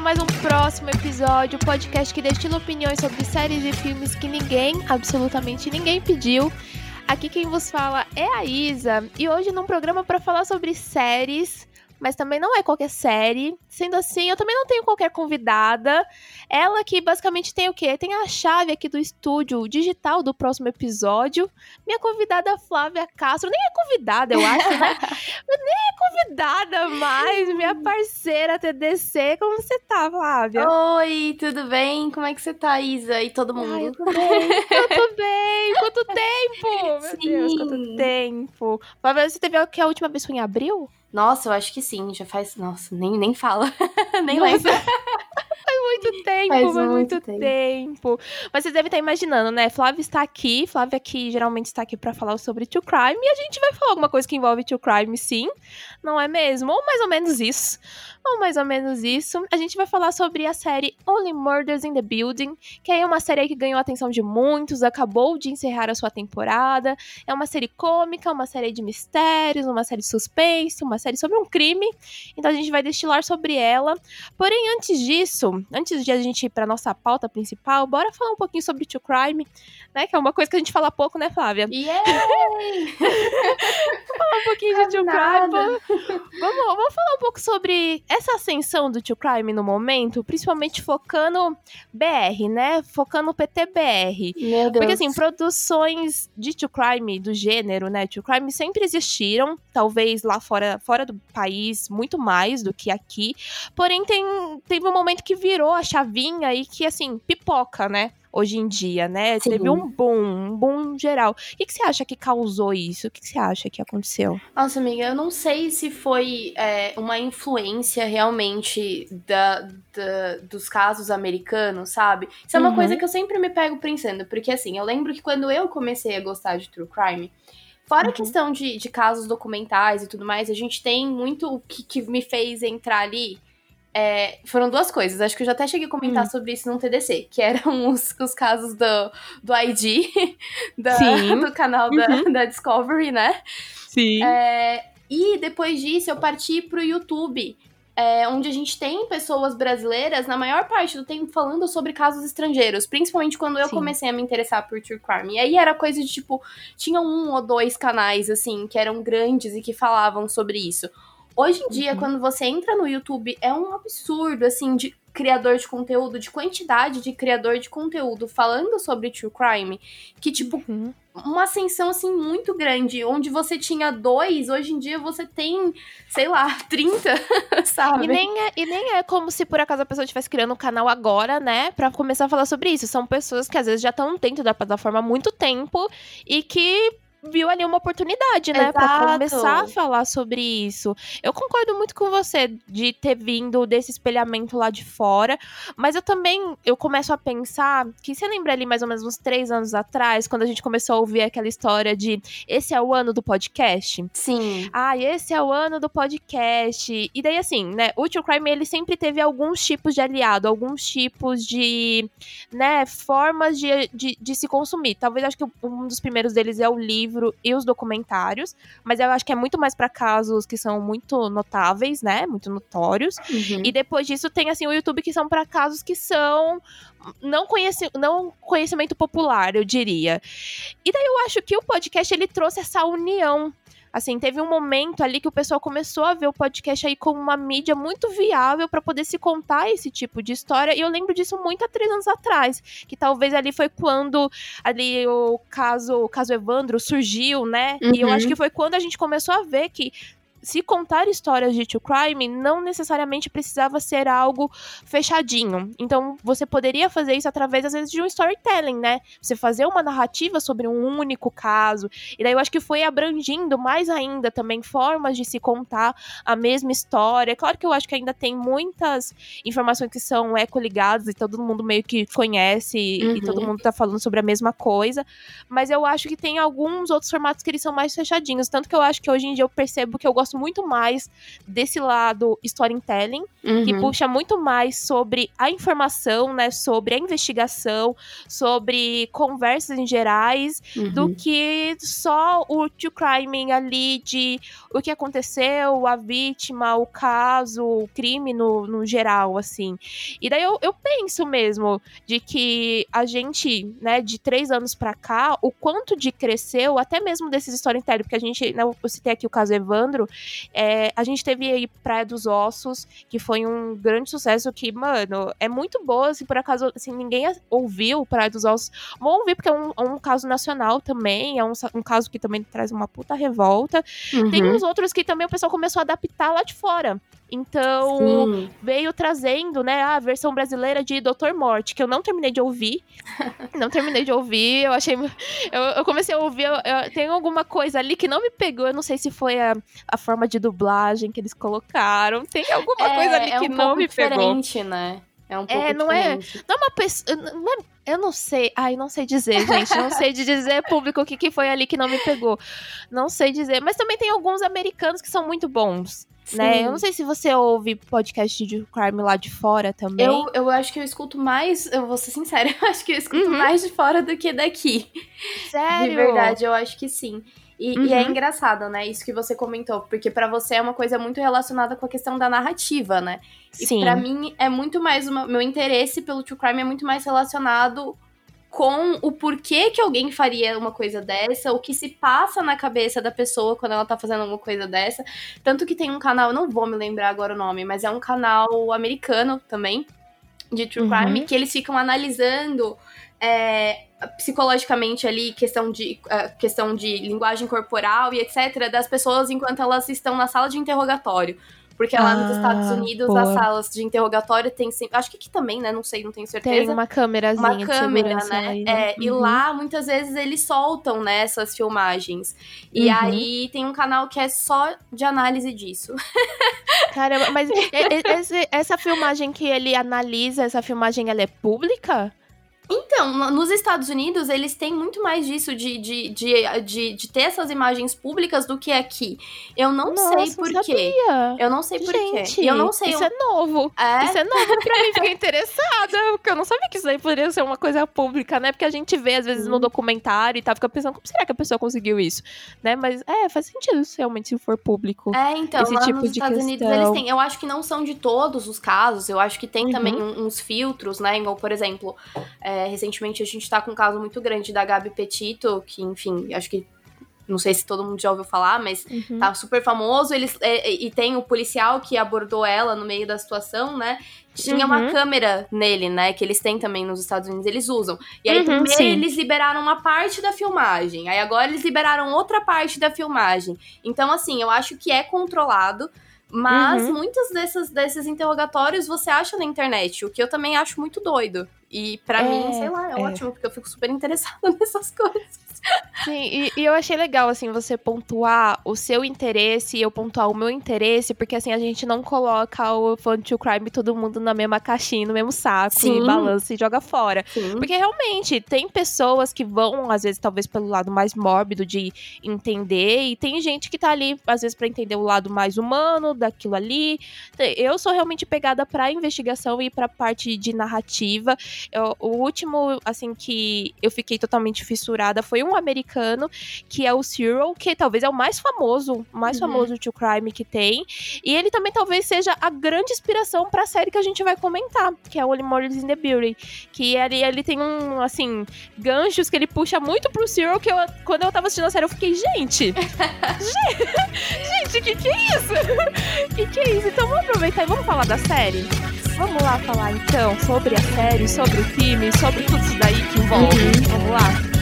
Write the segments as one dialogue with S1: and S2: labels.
S1: começando mais um próximo episódio, podcast que destila opiniões sobre séries e filmes que ninguém, absolutamente ninguém pediu. Aqui quem vos fala é a Isa, e hoje num programa para falar sobre séries mas também não é qualquer série. Sendo assim, eu também não tenho qualquer convidada. Ela que basicamente tem o quê? Tem a chave aqui do estúdio digital do próximo episódio. Minha convidada Flávia Castro. Nem é convidada, eu acho, né? Nem é convidada mais. Minha parceira TDC. Como você tá, Flávia?
S2: Oi, tudo bem? Como é que você tá, Isa? E todo mundo? Ai,
S1: eu tô bem. eu tô bem. Quanto tempo? Meu Sim. Deus, quanto tempo. Flávia, você teve que a última vez foi em abril?
S2: Nossa, eu acho que sim, já faz. Nossa, nem, nem fala. nem lembro.
S1: muito tempo, faz, faz muito, muito tempo. tempo. Mas vocês devem estar imaginando, né? Flávia está aqui, Flávia que geralmente está aqui para falar sobre True Crime, e a gente vai falar alguma coisa que envolve True Crime, sim, não é mesmo? Ou mais ou menos isso ou mais ou menos isso. A gente vai falar sobre a série Only Murders in the Building, que é uma série que ganhou a atenção de muitos, acabou de encerrar a sua temporada. É uma série cômica, uma série de mistérios, uma série de suspense, uma série sobre um crime. Então a gente vai destilar sobre ela. Porém, antes disso, antes de a gente ir para nossa pauta principal, bora falar um pouquinho sobre True Crime, né? Que é uma coisa que a gente fala pouco, né, Flávia?
S2: Yeah!
S1: falar um pouquinho de True Crime. Vamos, vamos falar um pouco sobre essa ascensão do True Crime no momento, principalmente focando BR, né? Focando PTBR.
S2: Meu Deus.
S1: Porque, assim, produções de True Crime, do gênero, né? True Crime sempre existiram, talvez lá fora, fora do país, muito mais do que aqui. Porém, tem, teve um momento que virou a chavinha e que, assim, pipoca, né? hoje em dia, né? Sim. Teve um boom, um boom geral. O que, que você acha que causou isso? O que, que você acha que aconteceu?
S2: Nossa, amiga, eu não sei se foi é, uma influência realmente da, da, dos casos americanos, sabe? Isso é uma uhum. coisa que eu sempre me pego pensando, porque assim, eu lembro que quando eu comecei a gostar de true crime, Fora uhum. a questão de, de casos documentais e tudo mais, a gente tem muito o que, que me fez entrar ali é, foram duas coisas. Acho que eu já até cheguei a comentar hum. sobre isso no TDC, que eram os, os casos do, do ID, da, do canal da, uhum. da Discovery, né?
S1: Sim.
S2: É, e depois disso eu parti pro YouTube, é, onde a gente tem pessoas brasileiras, na maior parte do tempo, falando sobre casos estrangeiros, principalmente quando eu Sim. comecei a me interessar por True Crime. E aí era coisa de tipo, tinha um ou dois canais, assim, que eram grandes e que falavam sobre isso. Hoje em dia, uhum. quando você entra no YouTube, é um absurdo, assim, de criador de conteúdo, de quantidade de criador de conteúdo falando sobre true crime, que, tipo, uhum. uma ascensão, assim, muito grande. Onde você tinha dois, hoje em dia você tem, sei lá, 30, sabe?
S1: E nem, é, e nem é como se por acaso a pessoa estivesse criando um canal agora, né, pra começar a falar sobre isso. São pessoas que às vezes já estão dentro da plataforma há muito tempo e que viu ali uma oportunidade, né? Pra começar a falar sobre isso. Eu concordo muito com você de ter vindo desse espelhamento lá de fora, mas eu também, eu começo a pensar que você lembra ali mais ou menos uns três anos atrás, quando a gente começou a ouvir aquela história de esse é o ano do podcast?
S2: Sim.
S1: Ah, esse é o ano do podcast. E daí, assim, né, o True Crime, ele sempre teve alguns tipos de aliado, alguns tipos de, né, formas de, de, de se consumir. Talvez, acho que um dos primeiros deles é o livro, livro e os documentários, mas eu acho que é muito mais para casos que são muito notáveis, né? Muito notórios. Uhum. E depois disso tem assim o YouTube que são para casos que são não, conheci, não conhecimento popular, eu diria. E daí eu acho que o podcast ele trouxe essa união Assim, teve um momento ali que o pessoal começou a ver o podcast aí como uma mídia muito viável para poder se contar esse tipo de história. E eu lembro disso muito há três anos atrás. Que talvez ali foi quando ali o caso, o caso Evandro surgiu, né? Uhum. E eu acho uhum. que foi quando a gente começou a ver que se contar histórias de true crime não necessariamente precisava ser algo fechadinho. Então, você poderia fazer isso através, às vezes, de um storytelling, né? Você fazer uma narrativa sobre um único caso. E daí eu acho que foi abrangindo mais ainda também formas de se contar a mesma história. Claro que eu acho que ainda tem muitas informações que são ecoligadas e todo mundo meio que conhece uhum. e todo mundo tá falando sobre a mesma coisa. Mas eu acho que tem alguns outros formatos que eles são mais fechadinhos. Tanto que eu acho que hoje em dia eu percebo que eu gosto gosto muito mais desse lado storytelling, uhum. que puxa muito mais sobre a informação, né? Sobre a investigação, sobre conversas em gerais, uhum. do que só o true crime ali de o que aconteceu, a vítima, o caso, o crime no, no geral, assim. E daí eu, eu penso mesmo de que a gente, né, de três anos para cá, o quanto de cresceu, até mesmo desses storytelling, porque a gente, né, eu citei aqui o caso Evandro, é, a gente teve aí Praia dos Ossos, que foi um grande sucesso que, mano, é muito boa, se por acaso, assim, ninguém ouviu Praia dos Ossos, vão ouvir, porque é um, é um caso nacional também, é um, um caso que também traz uma puta revolta. Uhum. Tem uns outros que também o pessoal começou a adaptar lá de fora. Então, Sim. veio trazendo, né, a versão brasileira de Doutor Morte, que eu não terminei de ouvir. não terminei de ouvir, eu achei. Eu, eu comecei a ouvir, eu, eu, tem alguma coisa ali que não me pegou, eu não sei se foi a, a forma de dublagem que eles colocaram. Tem alguma é, coisa ali é que um não me pegou.
S2: É diferente, né? É um pouco
S1: é, não
S2: diferente.
S1: é, não é uma pessoa, não é, eu não sei, ai, não sei dizer, gente, não sei de dizer público o que, que foi ali que não me pegou, não sei dizer, mas também tem alguns americanos que são muito bons, né? Eu não sei se você ouve podcast de crime lá de fora também.
S2: Eu, eu acho que eu escuto mais, eu vou ser sincera, eu acho que eu escuto uhum. mais de fora do que daqui.
S1: Sério?
S2: De verdade, eu acho que sim. E, uhum. e, é uhum. engraçado, né? Isso que você comentou, porque para você é uma coisa muito relacionada com a questão da narrativa, né?
S1: Sim.
S2: E para mim é muito mais uma, meu interesse pelo true crime é muito mais relacionado com o porquê que alguém faria uma coisa dessa, o que se passa na cabeça da pessoa quando ela tá fazendo alguma coisa dessa. Tanto que tem um canal, não vou me lembrar agora o nome, mas é um canal americano também, de True uhum. Crime, que eles ficam analisando é, psicologicamente ali, questão de, uh, questão de linguagem corporal e etc., das pessoas enquanto elas estão na sala de interrogatório. Porque lá ah, nos Estados Unidos, boa. as salas de interrogatório tem sempre. Acho que aqui também, né? Não sei, não tenho certeza.
S1: Tem uma câmerazinha.
S2: Uma câmera, né? Aí, né? É, uhum. E lá, muitas vezes, eles soltam né, essas filmagens. E uhum. aí tem um canal que é só de análise disso.
S1: Caramba, mas esse, essa filmagem que ele analisa, essa filmagem, ela é pública?
S2: Então, nos Estados Unidos, eles têm muito mais disso de, de, de, de, de ter essas imagens públicas do que aqui. Eu não Nossa, sei por quê. Eu não sei por Gente, quê. Eu não sei.
S1: Isso um... é novo. É? Isso é novo pra mim. Fiquei interessada. Porque eu não sabia que isso aí poderia ser uma coisa pública, né? Porque a gente vê, às vezes, hum. no uhum. documentário e tal, fica pensando, como será que a pessoa conseguiu isso? Né? Mas é, faz sentido realmente se for público.
S2: É, então, esse tipo nos de Estados questão. Unidos eles têm. Eu acho que não são de todos os casos. Eu acho que tem uhum. também uns filtros, né? Igual, por exemplo. É, é, recentemente a gente tá com um caso muito grande da Gabi Petito, que, enfim, acho que não sei se todo mundo já ouviu falar, mas uhum. tá super famoso. Eles, é, e tem o policial que abordou ela no meio da situação, né? Tinha uhum. uma câmera nele, né? Que eles têm também nos Estados Unidos, eles usam. E aí, uhum, primeiro sim. eles liberaram uma parte da filmagem. Aí agora eles liberaram outra parte da filmagem. Então, assim, eu acho que é controlado. Mas uhum. muitos desses, desses interrogatórios você acha na internet, o que eu também acho muito doido. E para é, mim, sei lá, é, é, ótimo, porque eu fico super interessada nessas coisas.
S1: Sim, e, e, eu achei legal, assim, você pontuar o seu interesse e eu pontuar o meu interesse, porque assim, a gente não coloca o Fun to Crime todo mundo na mesma caixinha, no mesmo saco, Sim. e balança e joga fora. Sim. Porque realmente, tem pessoas que vão, às vezes, talvez pelo lado mais mórbido de entender, e tem gente que tá ali, às vezes, para entender o lado mais humano daquilo ali. Eu sou realmente pegada pra investigação e pra parte de narrativa. Eu, o último, assim, que eu fiquei totalmente fissurada foi um americano, que é o Cyril, que talvez é o mais famoso, o mais uhum. famoso True Crime que tem. E ele também talvez seja a grande inspiração pra série que a gente vai comentar, que é o Only Murders in the Building. Que ele, ele tem um, assim, ganchos que ele puxa muito pro Cyril, que eu, quando eu tava assistindo a série, eu fiquei, gente! gente, que que é isso? que que é isso? Então vamos aproveitar e vamos falar da série? Vamos lá falar então sobre a série, sobre o filme, sobre tudo isso daí que envolve. Uhum. Vamos lá?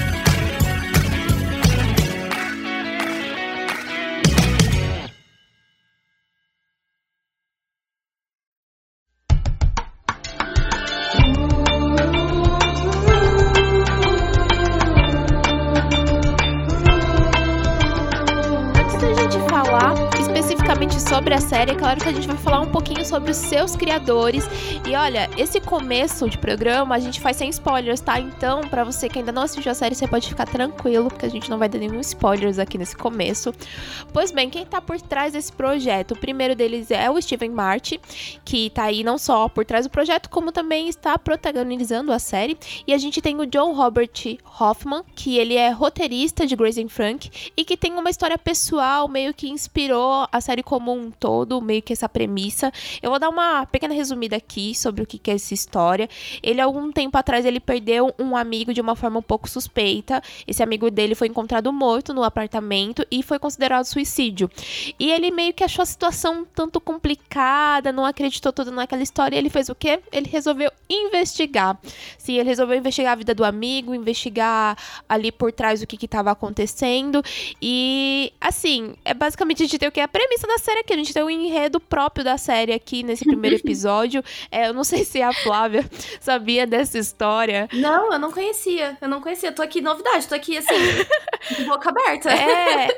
S1: Série. Claro que a gente vai falar um pouquinho sobre os seus criadores. E olha, esse começo de programa a gente faz sem spoilers, tá? Então, para você que ainda não assistiu a série, você pode ficar tranquilo, porque a gente não vai dar nenhum spoilers aqui nesse começo. Pois bem, quem tá por trás desse projeto? O primeiro deles é o Steven Martin, que tá aí não só por trás do projeto, como também está protagonizando a série. E a gente tem o John Robert Hoffman, que ele é roteirista de Grace and Frank e que tem uma história pessoal meio que inspirou a série como um todo, meio que essa premissa. Eu vou dar uma pequena resumida aqui sobre o que é essa história. Ele, algum tempo atrás, ele perdeu um amigo de uma forma um pouco suspeita. Esse amigo dele foi encontrado morto no apartamento e foi considerado suicídio. E ele meio que achou a situação tanto complicada, não acreditou todo naquela história. E ele fez o quê? Ele resolveu investigar. Sim, ele resolveu investigar a vida do amigo, investigar ali por trás o que estava acontecendo. E, assim, é basicamente a gente tem o que? A premissa da série aqui. A gente tem o enredo próprio da série aqui nesse primeiro episódio. É, eu não sei se a Flávia sabia dessa história.
S2: Não, eu não conhecia. Eu não conhecia. Tô aqui, novidade. Tô aqui, assim, de boca aberta.
S1: É.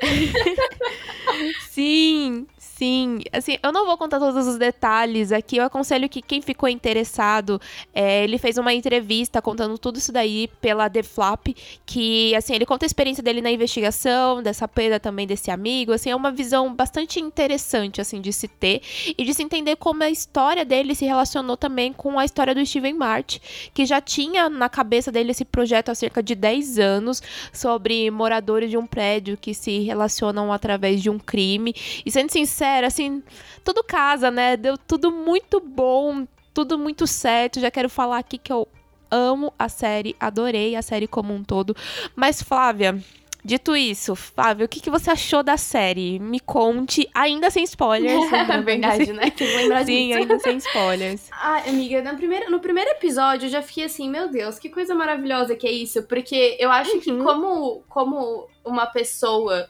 S1: Sim, Sim, assim, eu não vou contar todos os detalhes aqui. Eu aconselho que quem ficou interessado, é, ele fez uma entrevista contando tudo isso daí pela The Flap, que, assim, ele conta a experiência dele na investigação, dessa perda também desse amigo. Assim, é uma visão bastante interessante, assim, de se ter e de se entender como a história dele se relacionou também com a história do Steven Mart, que já tinha na cabeça dele esse projeto há cerca de 10 anos sobre moradores de um prédio que se relacionam através de um crime. E sendo sincero, galera, assim, tudo casa, né? Deu tudo muito bom, tudo muito certo. Já quero falar aqui que eu amo a série, adorei a série como um todo. Mas, Flávia, Dito isso, Flávia, o que, que você achou da série? Me conte, ainda sem spoilers.
S2: é verdade, né? Tem que lembrar
S1: Sim,
S2: disso.
S1: ainda sem spoilers.
S2: Ah, amiga, no primeiro, no primeiro episódio eu já fiquei assim, meu Deus, que coisa maravilhosa que é isso. Porque eu acho uhum. que como, como uma pessoa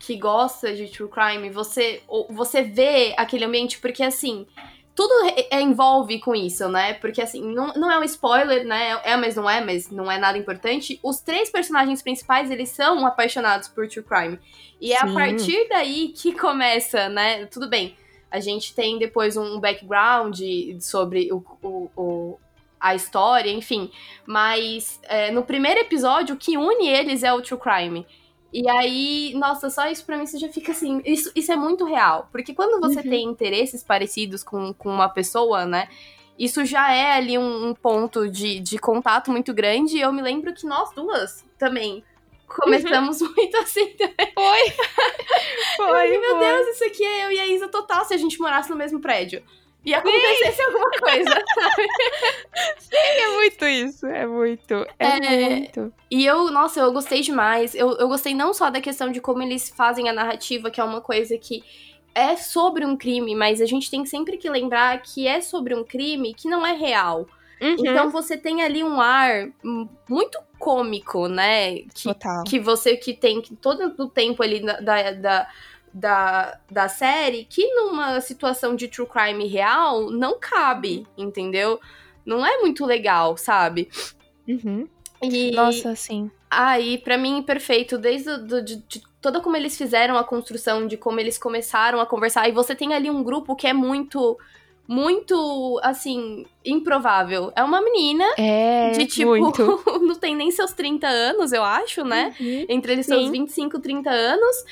S2: que gosta de true crime, você, você vê aquele ambiente, porque assim, tudo é, envolve com isso, né? Porque assim, não, não é um spoiler, né? É, mas não é, mas não é nada importante. Os três personagens principais, eles são apaixonados por true crime. E é Sim. a partir daí que começa, né? Tudo bem. A gente tem depois um background sobre o, o, o a história, enfim. Mas é, no primeiro episódio, o que une eles é o true crime. E aí, nossa, só isso pra mim você já fica assim. Isso, isso é muito real. Porque quando você uhum. tem interesses parecidos com, com uma pessoa, né? Isso já é ali um, um, ponto de, de contato muito grande. E eu me lembro que nós duas também começamos uhum. muito assim também.
S1: Foi!
S2: Foi! meu foi. Deus, isso aqui é eu e a Isa total se a gente morasse no mesmo prédio e acontecesse Sim. alguma coisa, sabe?
S1: Sim, é muito isso, é muito, é, é, muito.
S2: E eu, nossa, eu gostei demais. Eu, eu gostei não só da questão de como eles fazem a narrativa, que é uma coisa que é sobre um crime, mas a gente tem sempre que lembrar que é sobre um crime que não é real. Uhum. Então você tem ali um ar muito cômico, né? Que,
S1: Total.
S2: que você que tem que todo o tempo ali da, da da, da série que numa situação de true crime real não cabe, entendeu? Não é muito legal, sabe?
S1: Uhum. E, Nossa, sim.
S2: Aí, para mim, perfeito. Desde do, de, de, toda como eles fizeram a construção, de como eles começaram a conversar. E você tem ali um grupo que é muito muito, assim, improvável. É uma menina
S1: é,
S2: de tipo, não tem nem seus 30 anos, eu acho, né? Uhum, Entre eles seus 25 e 30 anos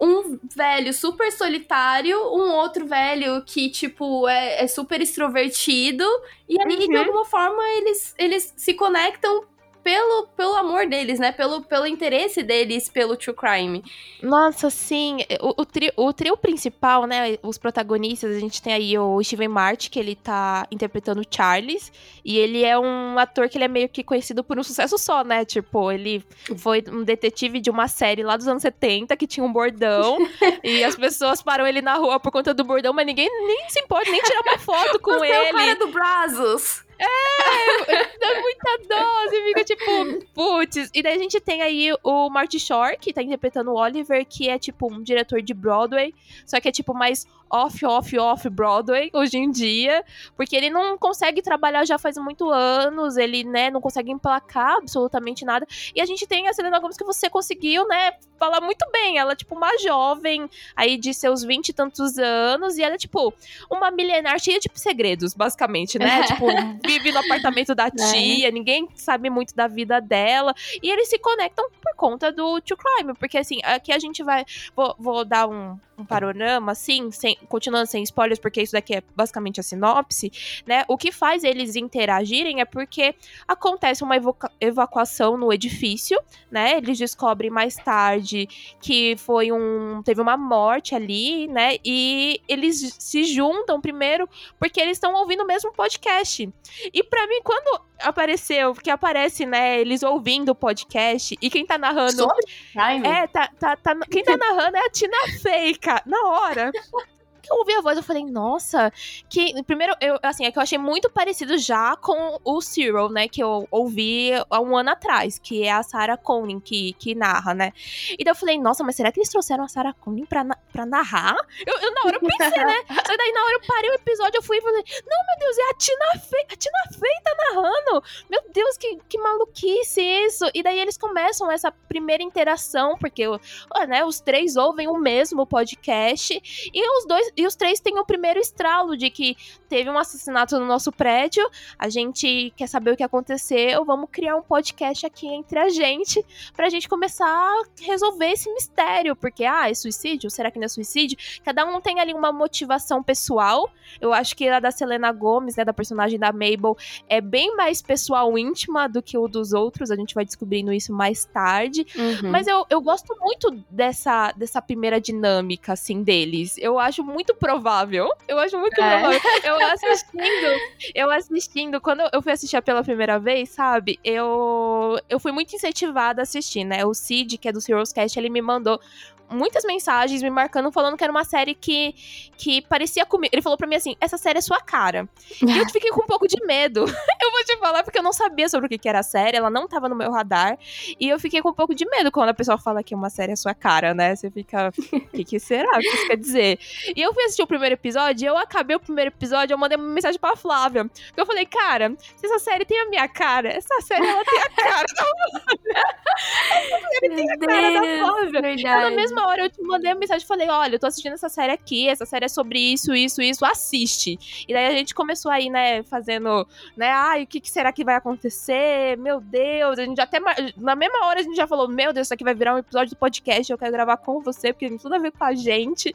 S2: um velho super solitário, um outro velho que, tipo, é, é super extrovertido. E aí, uhum. de alguma forma, eles, eles se conectam pelo, pelo amor deles, né? Pelo, pelo interesse deles pelo true crime.
S1: Nossa, sim. O, o, trio, o trio principal, né? Os protagonistas, a gente tem aí o Steven Mart, que ele tá interpretando Charles. E ele é um ator que ele é meio que conhecido por um sucesso só, né? Tipo, ele foi um detetive de uma série lá dos anos 70 que tinha um bordão. e as pessoas param ele na rua por conta do bordão, mas ninguém nem se importa, nem tirar uma foto com
S2: Você
S1: ele. É
S2: o cara do Brazos.
S1: É, dá muita dose, fica tipo, putz. E daí a gente tem aí o Marty Shore, que tá interpretando o Oliver, que é tipo um diretor de Broadway, só que é tipo mais off, off, off Broadway hoje em dia, porque ele não consegue trabalhar já faz muito anos, ele, né, não consegue emplacar absolutamente nada. E a gente tem a Selena Gomez que você conseguiu, né, falar muito bem. Ela é, tipo, uma jovem aí de seus vinte e tantos anos, e ela é, tipo, uma milenar cheia de segredos, basicamente, né? tipo, vive no apartamento da é. tia, é. ninguém sabe muito da vida dela, e eles se conectam por conta do True Crime, porque assim, aqui a gente vai. Vou, vou dar um, um panorama, assim, sem, continuando sem spoilers, porque isso daqui é basicamente a sinopse, né? O que faz eles interagirem é porque acontece uma evacuação no edifício, né? Eles descobrem mais tarde que foi um. teve uma morte ali, né? E eles se juntam primeiro porque eles estão ouvindo o mesmo podcast. E para mim, quando apareceu, porque aparece, né, eles ouvindo o podcast e quem tá narrando.
S2: Sobre?
S1: É, tá, tá, tá, quem tá narrando é a Tina Fey, cara, na hora eu ouvi a voz, eu falei, nossa, que. Primeiro, eu, assim, é que eu achei muito parecido já com o Cyril, né? Que eu ouvi há um ano atrás, que é a Sarah Conning que, que narra, né? E daí eu falei, nossa, mas será que eles trouxeram a Sarah Conning pra, pra narrar? Eu, eu, na hora eu pensei, né? Só daí na hora eu parei o episódio, eu fui e falei, não, meu Deus, é a Tina Fey, a Tina Fey tá narrando. Meu Deus, que, que maluquice isso. E daí eles começam essa primeira interação, porque né, os três ouvem o mesmo podcast, e os dois e os três têm o primeiro estralo de que teve um assassinato no nosso prédio, a gente quer saber o que aconteceu, vamos criar um podcast aqui entre a gente pra gente começar a resolver esse mistério, porque ah, é suicídio? Será que não é suicídio? Cada um tem ali uma motivação pessoal. Eu acho que a da Selena Gomes, né, da personagem da Mabel, é bem mais pessoal íntima do que o dos outros, a gente vai descobrindo isso mais tarde. Uhum. Mas eu, eu gosto muito dessa, dessa primeira dinâmica, assim, deles. Eu acho muito muito provável. Eu acho muito é. provável. Eu assistindo, eu assistindo, quando eu fui assistir pela primeira vez, sabe? Eu, eu fui muito incentivada a assistir, né? O Cid, que é do Serious Cast, ele me mandou muitas mensagens me marcando, falando que era uma série que, que parecia comigo. Ele falou pra mim assim: essa série é sua cara. e eu fiquei com um pouco de medo. eu vou te falar, porque eu não sabia sobre o que, era a série, ela não tava no meu radar. E eu fiquei com um pouco de medo quando a pessoa fala que uma série é sua cara, né? Você fica. O que, que será? O que isso quer dizer? E eu fui assistir o primeiro episódio, e eu acabei o primeiro episódio, eu mandei uma mensagem pra Flávia. Porque eu falei, cara, se essa série tem a minha cara, essa série ela tem a cara da Flávia. essa série tem a cara da Flávia. Verdade. na mesma hora eu te mandei uma mensagem e falei: olha, eu tô assistindo essa série aqui, essa série é sobre isso, isso, isso, assiste. E daí a gente começou aí, né, fazendo, né, ai, o que, que será que vai acontecer? Meu Deus, a gente até. Na mesma hora a gente já falou: meu Deus, isso aqui vai virar um episódio do podcast, eu quero gravar com você, porque tem tudo a ver com a gente.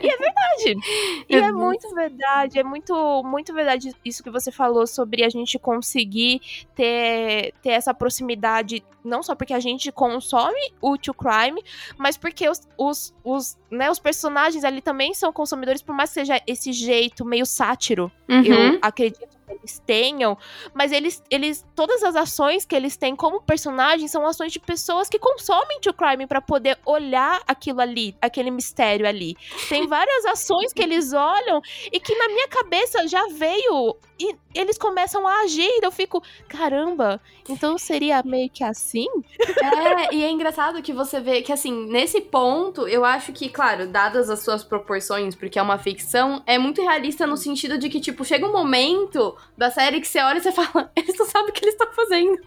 S1: E é verdade. e é muito verdade, é muito, muito verdade isso que você falou sobre a gente conseguir ter, ter essa proximidade, não só porque a gente consome o True Crime, mas porque os, os, os, né, os personagens ali também são consumidores, por mais que seja esse jeito meio sátiro, uhum. eu acredito eles tenham, mas eles, eles todas as ações que eles têm como personagens são ações de pessoas que consomem true crime para poder olhar aquilo ali, aquele mistério ali. Tem várias ações que eles olham e que na minha cabeça já veio e eles começam a agir. Eu fico, caramba, então seria meio que assim?
S2: É, e é engraçado que você vê que, assim, nesse ponto, eu acho que, claro, dadas as suas proporções, porque é uma ficção, é muito realista no sentido de que, tipo, chega um momento da série que você olha e você fala, eles não sabem o que eles estão fazendo.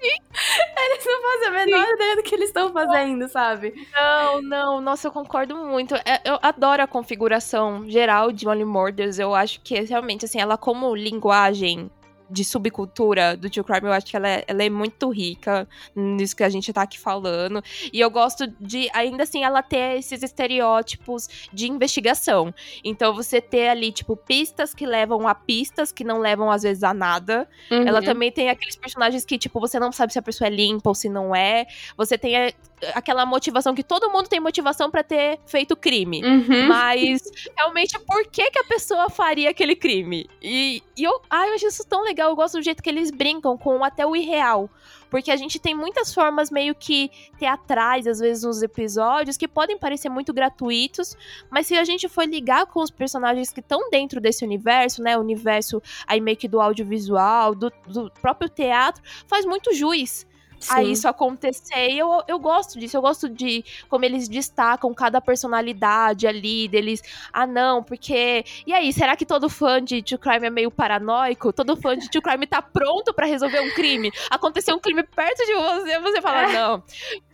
S2: Eles não fazem a menor Sim. ideia do que eles estão fazendo, sabe?
S1: Não, não, nossa, eu concordo muito. É, eu adoro a configuração geral de Only Murders. Eu acho que realmente, assim, ela como linguagem de subcultura do True Crime, eu acho que ela é, ela é muito rica nisso que a gente tá aqui falando. E eu gosto de, ainda assim, ela ter esses estereótipos de investigação. Então, você ter ali, tipo, pistas que levam a pistas que não levam, às vezes, a nada. Uhum. Ela também tem aqueles personagens que, tipo, você não sabe se a pessoa é limpa ou se não é. Você tem a, aquela motivação que todo mundo tem motivação para ter feito crime. Uhum. Mas, realmente, por que, que a pessoa faria aquele crime? E, e eu, ai, eu acho isso tão legal legal, eu gosto do jeito que eles brincam com até o irreal. Porque a gente tem muitas formas meio que teatrais, às vezes, nos episódios, que podem parecer muito gratuitos, mas se a gente for ligar com os personagens que estão dentro desse universo, né? O universo aí meio que do audiovisual, do, do próprio teatro, faz muito juiz Sim. a isso acontecer. E eu, eu gosto disso, eu gosto de como eles destacam cada personalidade ali, deles. Ah, não, porque. E aí, será que todo fã de True Crime é meio paranoico? Todo fã de True Crime tá pronto para resolver um crime? Aconteceu um crime perto de você, você fala, é. não,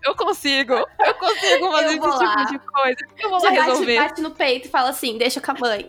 S1: eu consigo, eu consigo fazer esse tipo de coisa. Eu vou Já lá resolver.
S2: Bate, bate no peito e fala assim, deixa com a mãe.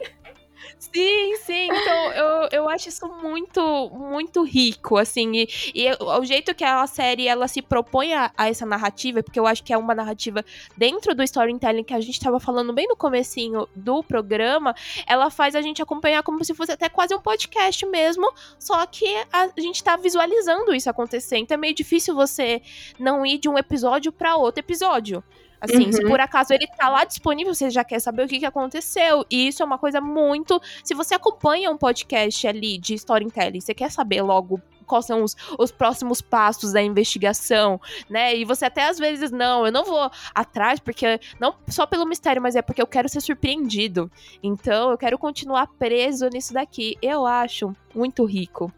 S1: Sim, sim. Então, eu, eu acho isso muito, muito rico, assim. E, e o jeito que a série, ela se propõe a, a, essa narrativa, porque eu acho que é uma narrativa dentro do storytelling que a gente estava falando bem no comecinho do programa, ela faz a gente acompanhar como se fosse até quase um podcast mesmo, só que a gente tá visualizando isso acontecer. Então é meio difícil você não ir de um episódio para outro episódio. Assim, uhum. se por acaso ele tá lá disponível, você já quer saber o que, que aconteceu. E isso é uma coisa muito. Se você acompanha um podcast ali de storytelling, você quer saber logo quais são os, os próximos passos da investigação, né? E você até às vezes, não, eu não vou atrás, porque não só pelo mistério, mas é porque eu quero ser surpreendido. Então, eu quero continuar preso nisso daqui. Eu acho muito rico.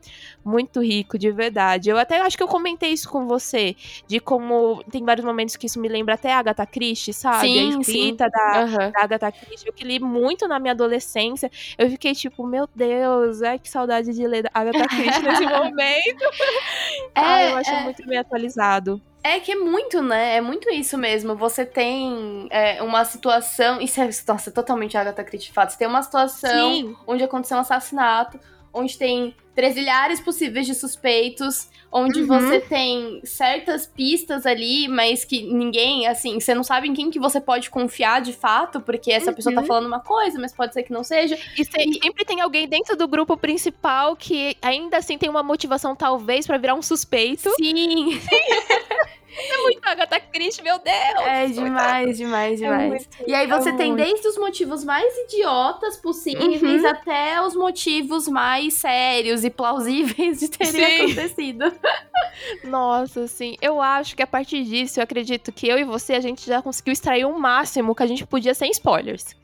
S1: Muito rico, de verdade. Eu até acho que eu comentei isso com você, de como tem vários momentos que isso me lembra até a Agatha Christie, sabe?
S2: Sim,
S1: a escrita
S2: sim.
S1: Da, uhum. da Agatha Christie. Eu que li muito na minha adolescência. Eu fiquei tipo, meu Deus, é que saudade de ler Agatha Christie nesse momento. É, ah, eu acho é... muito bem atualizado.
S2: É que é muito, né? É muito isso mesmo. Você tem é, uma situação. Isso é, nossa, é totalmente Agatha Christie de fato. Você tem uma situação Sim. onde aconteceu um assassinato onde tem tresilhares possíveis de suspeitos, onde uhum. você tem certas pistas ali, mas que ninguém, assim, você não sabe em quem que você pode confiar de fato, porque essa uhum. pessoa tá falando uma coisa, mas pode ser que não seja.
S1: E, e, sempre tem alguém dentro do grupo principal que ainda assim tem uma motivação, talvez, para virar um suspeito.
S2: Sim.
S1: É muito Agatha Christie, meu Deus!
S2: É demais, demais, é demais. É muito, e aí você é tem muito. desde os motivos mais idiotas possíveis uhum. até os motivos mais sérios e plausíveis de terem sim. acontecido.
S1: Nossa, sim. Eu acho que a partir disso, eu acredito que eu e você, a gente já conseguiu extrair o máximo que a gente podia sem spoilers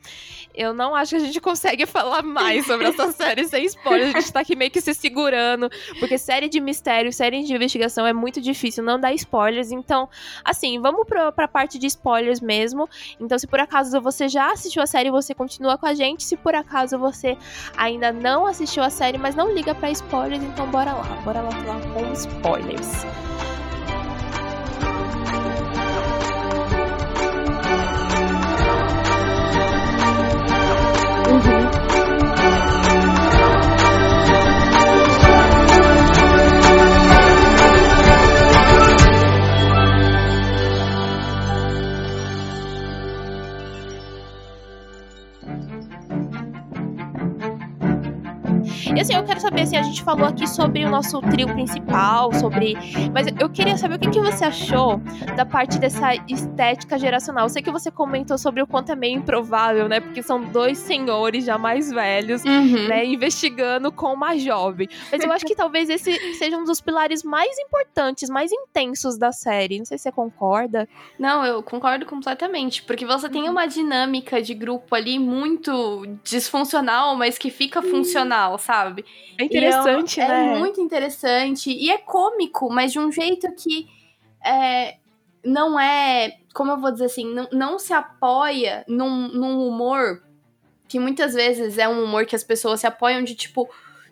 S1: eu não acho que a gente consegue falar mais sobre essa série sem spoiler. A gente tá aqui meio que se segurando, porque série de mistério, série de investigação é muito difícil não dar spoilers. Então, assim, vamos pra, pra parte de spoilers mesmo. Então, se por acaso você já assistiu a série, você continua com a gente. Se por acaso você ainda não assistiu a série, mas não liga para spoilers, então bora lá. Bora lá falar com spoilers. E assim, eu quero saber se assim, a gente falou aqui sobre o nosso trio principal, sobre. Mas eu queria saber o que, que você achou da parte dessa estética geracional. Eu sei que você comentou sobre o quanto é meio improvável, né? Porque são dois senhores já mais velhos, uhum. né? Investigando com uma jovem. Mas eu acho que talvez esse seja um dos pilares mais importantes, mais intensos da série. Não sei se você concorda.
S2: Não, eu concordo completamente. Porque você tem uhum. uma dinâmica de grupo ali muito disfuncional, mas que fica funcional, sabe? sabe?
S1: É interessante,
S2: é,
S1: né?
S2: É muito interessante. E é cômico, mas de um jeito que é, não é. Como eu vou dizer assim? Não, não se apoia num, num humor que muitas vezes é um humor que as pessoas se apoiam de tipo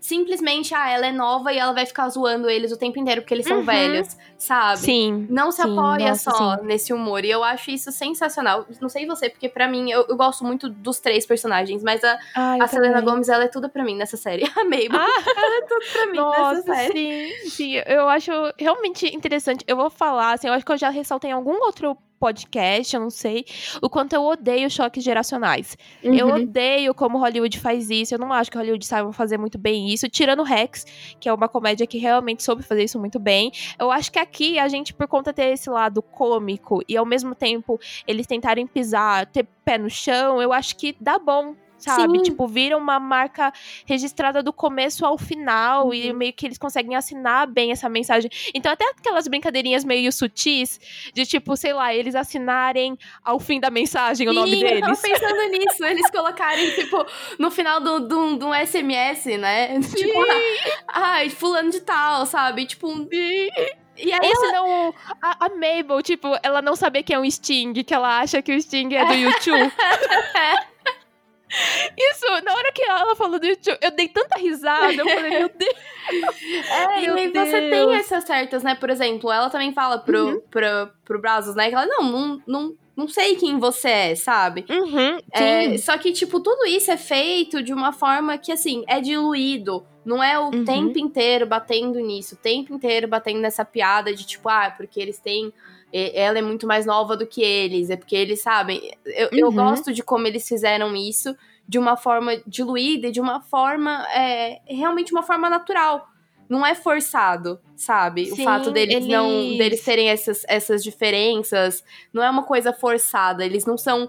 S2: simplesmente, ah, ela é nova e ela vai ficar zoando eles o tempo inteiro porque eles são uhum. velhos, sabe?
S1: Sim.
S2: Não se
S1: sim,
S2: apoia nossa, só sim. nesse humor. E eu acho isso sensacional. Não sei você, porque para mim, eu, eu, gosto muito dos três personagens, mas a, a Selena Gomes, ela é tudo para mim nessa série. A Mabel, ah. ela é tudo pra mim nossa, nessa série.
S1: Sim, sim. Eu acho realmente interessante. Eu vou falar, assim, eu acho que eu já ressaltei em algum outro podcast, eu não sei, o quanto eu odeio choques geracionais. Uhum. Eu odeio como Hollywood faz isso, eu não acho que Hollywood saiba fazer muito bem isso, tirando Rex, que é uma comédia que realmente soube fazer isso muito bem. Eu acho que aqui a gente, por conta de ter esse lado cômico e ao mesmo tempo eles tentarem pisar, ter pé no chão, eu acho que dá bom sabe? Sim. Tipo, vira uma marca registrada do começo ao final uhum. e meio que eles conseguem assinar bem essa mensagem. Então, até aquelas brincadeirinhas meio sutis de tipo, sei lá, eles assinarem ao fim da mensagem Sim, o nome deles. Eu
S2: tava pensando nisso, eles colocarem, tipo, no final do, do, do SMS, né? Sim. Tipo, ai, fulano de tal, sabe? Tipo, Sim.
S1: E aí, Ou senão, a, a, Mabel, tipo, ela não saber que é um Sting, que ela acha que o Sting é do YouTube. Isso, na hora que ela falou do YouTube, eu dei tanta risada, eu falei, meu Deus.
S2: É, meu e Deus. você tem essas certas, né? Por exemplo, ela também fala pro, uhum. pro, pro Brazos, né? Que ela, não, não, não, não sei quem você é, sabe?
S1: Uhum,
S2: é, só que, tipo, tudo isso é feito de uma forma que, assim, é diluído. Não é o uhum. tempo inteiro batendo nisso, o tempo inteiro batendo nessa piada de, tipo, ah, porque eles têm ela é muito mais nova do que eles, é porque eles sabem. Eu, uhum. eu gosto de como eles fizeram isso de uma forma diluída e de uma forma, é, realmente uma forma natural. Não é forçado, sabe? Sim, o fato deles eles... não deles terem essas, essas diferenças não é uma coisa forçada. Eles não são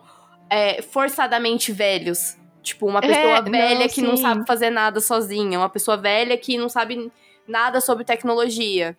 S2: é, forçadamente velhos. Tipo, uma é, pessoa é, velha não, que sim. não sabe fazer nada sozinha, uma pessoa velha que não sabe nada sobre tecnologia.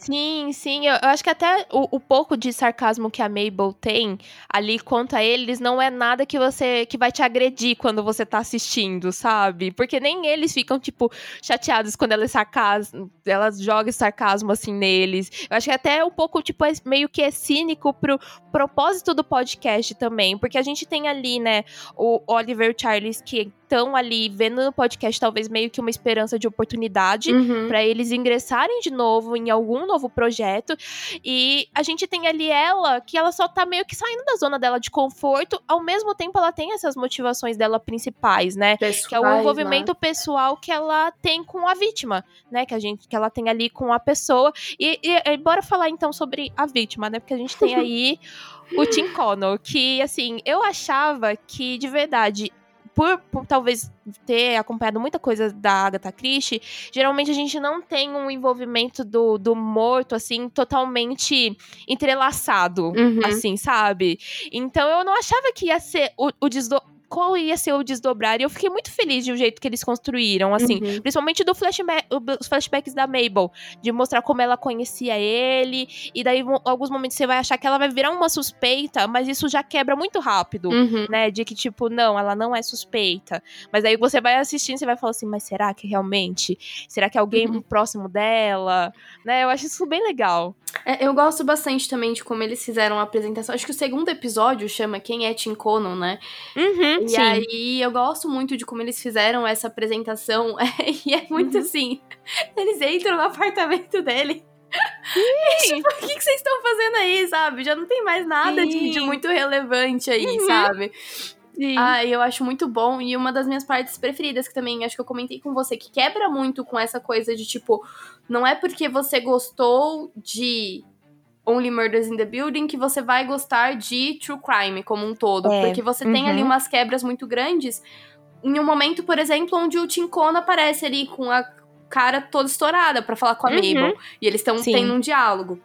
S1: Sim, sim. Eu, eu acho que até o, o, pouco de sarcasmo que a Mabel tem ali quanto a eles não é nada que você que vai te agredir quando você tá assistindo, sabe? Porque nem eles ficam, tipo, chateados quando ela sarcasmo, ela joga sarcasmo assim neles. Eu acho que até um pouco, tipo, é meio que é cínico pro propósito do podcast também. Porque a gente tem ali, né, o Oliver Charles que estão ali vendo no podcast talvez meio que uma esperança de oportunidade uhum. para eles ingressarem de novo em algum novo projeto. E a gente tem ali ela que ela só tá meio que saindo da zona dela de conforto, ao mesmo tempo ela tem essas motivações dela principais, né? Pessoais, que é o envolvimento né? pessoal que ela tem com a vítima, né? Que a gente que ela tem ali com a pessoa. E, e, e bora falar então sobre a vítima, né? Porque a gente tem aí o Tim Connor, que assim, eu achava que de verdade por, por, talvez ter acompanhado muita coisa da Agatha Christie, geralmente a gente não tem um envolvimento do, do morto, assim, totalmente entrelaçado, uhum. assim, sabe? Então eu não achava que ia ser o, o desdo qual ia ser o desdobrar. E eu fiquei muito feliz de o jeito que eles construíram, assim. Uhum. Principalmente do flashback, os flashbacks da Mabel. De mostrar como ela conhecia ele. E daí, em alguns momentos, você vai achar que ela vai virar uma suspeita, mas isso já quebra muito rápido, uhum. né? De que, tipo, não, ela não é suspeita. Mas aí você vai assistindo e você vai falar assim, mas será que realmente? Será que é alguém uhum. próximo dela? Né? Eu acho isso bem legal.
S2: É, eu gosto bastante também de como eles fizeram a apresentação. Acho que o segundo episódio chama Quem é Tim Conan, né?
S1: Uhum,
S2: e sim. aí eu gosto muito de como eles fizeram essa apresentação. e é muito uhum. assim: eles entram no apartamento dele. tipo, o que, que vocês estão fazendo aí, sabe? Já não tem mais nada de, de, muito relevante aí, uhum. sabe? Sim. Ah, eu acho muito bom. E uma das minhas partes preferidas, que também acho que eu comentei com você, que quebra muito com essa coisa de tipo, não é porque você gostou de Only Murders in the Building que você vai gostar de True Crime como um todo. É. Porque você uhum. tem ali uhum. umas quebras muito grandes. Em um momento, por exemplo, onde o Tim Cohn aparece ali com a cara toda estourada para falar com a uhum. Mabel. E eles estão tendo um diálogo.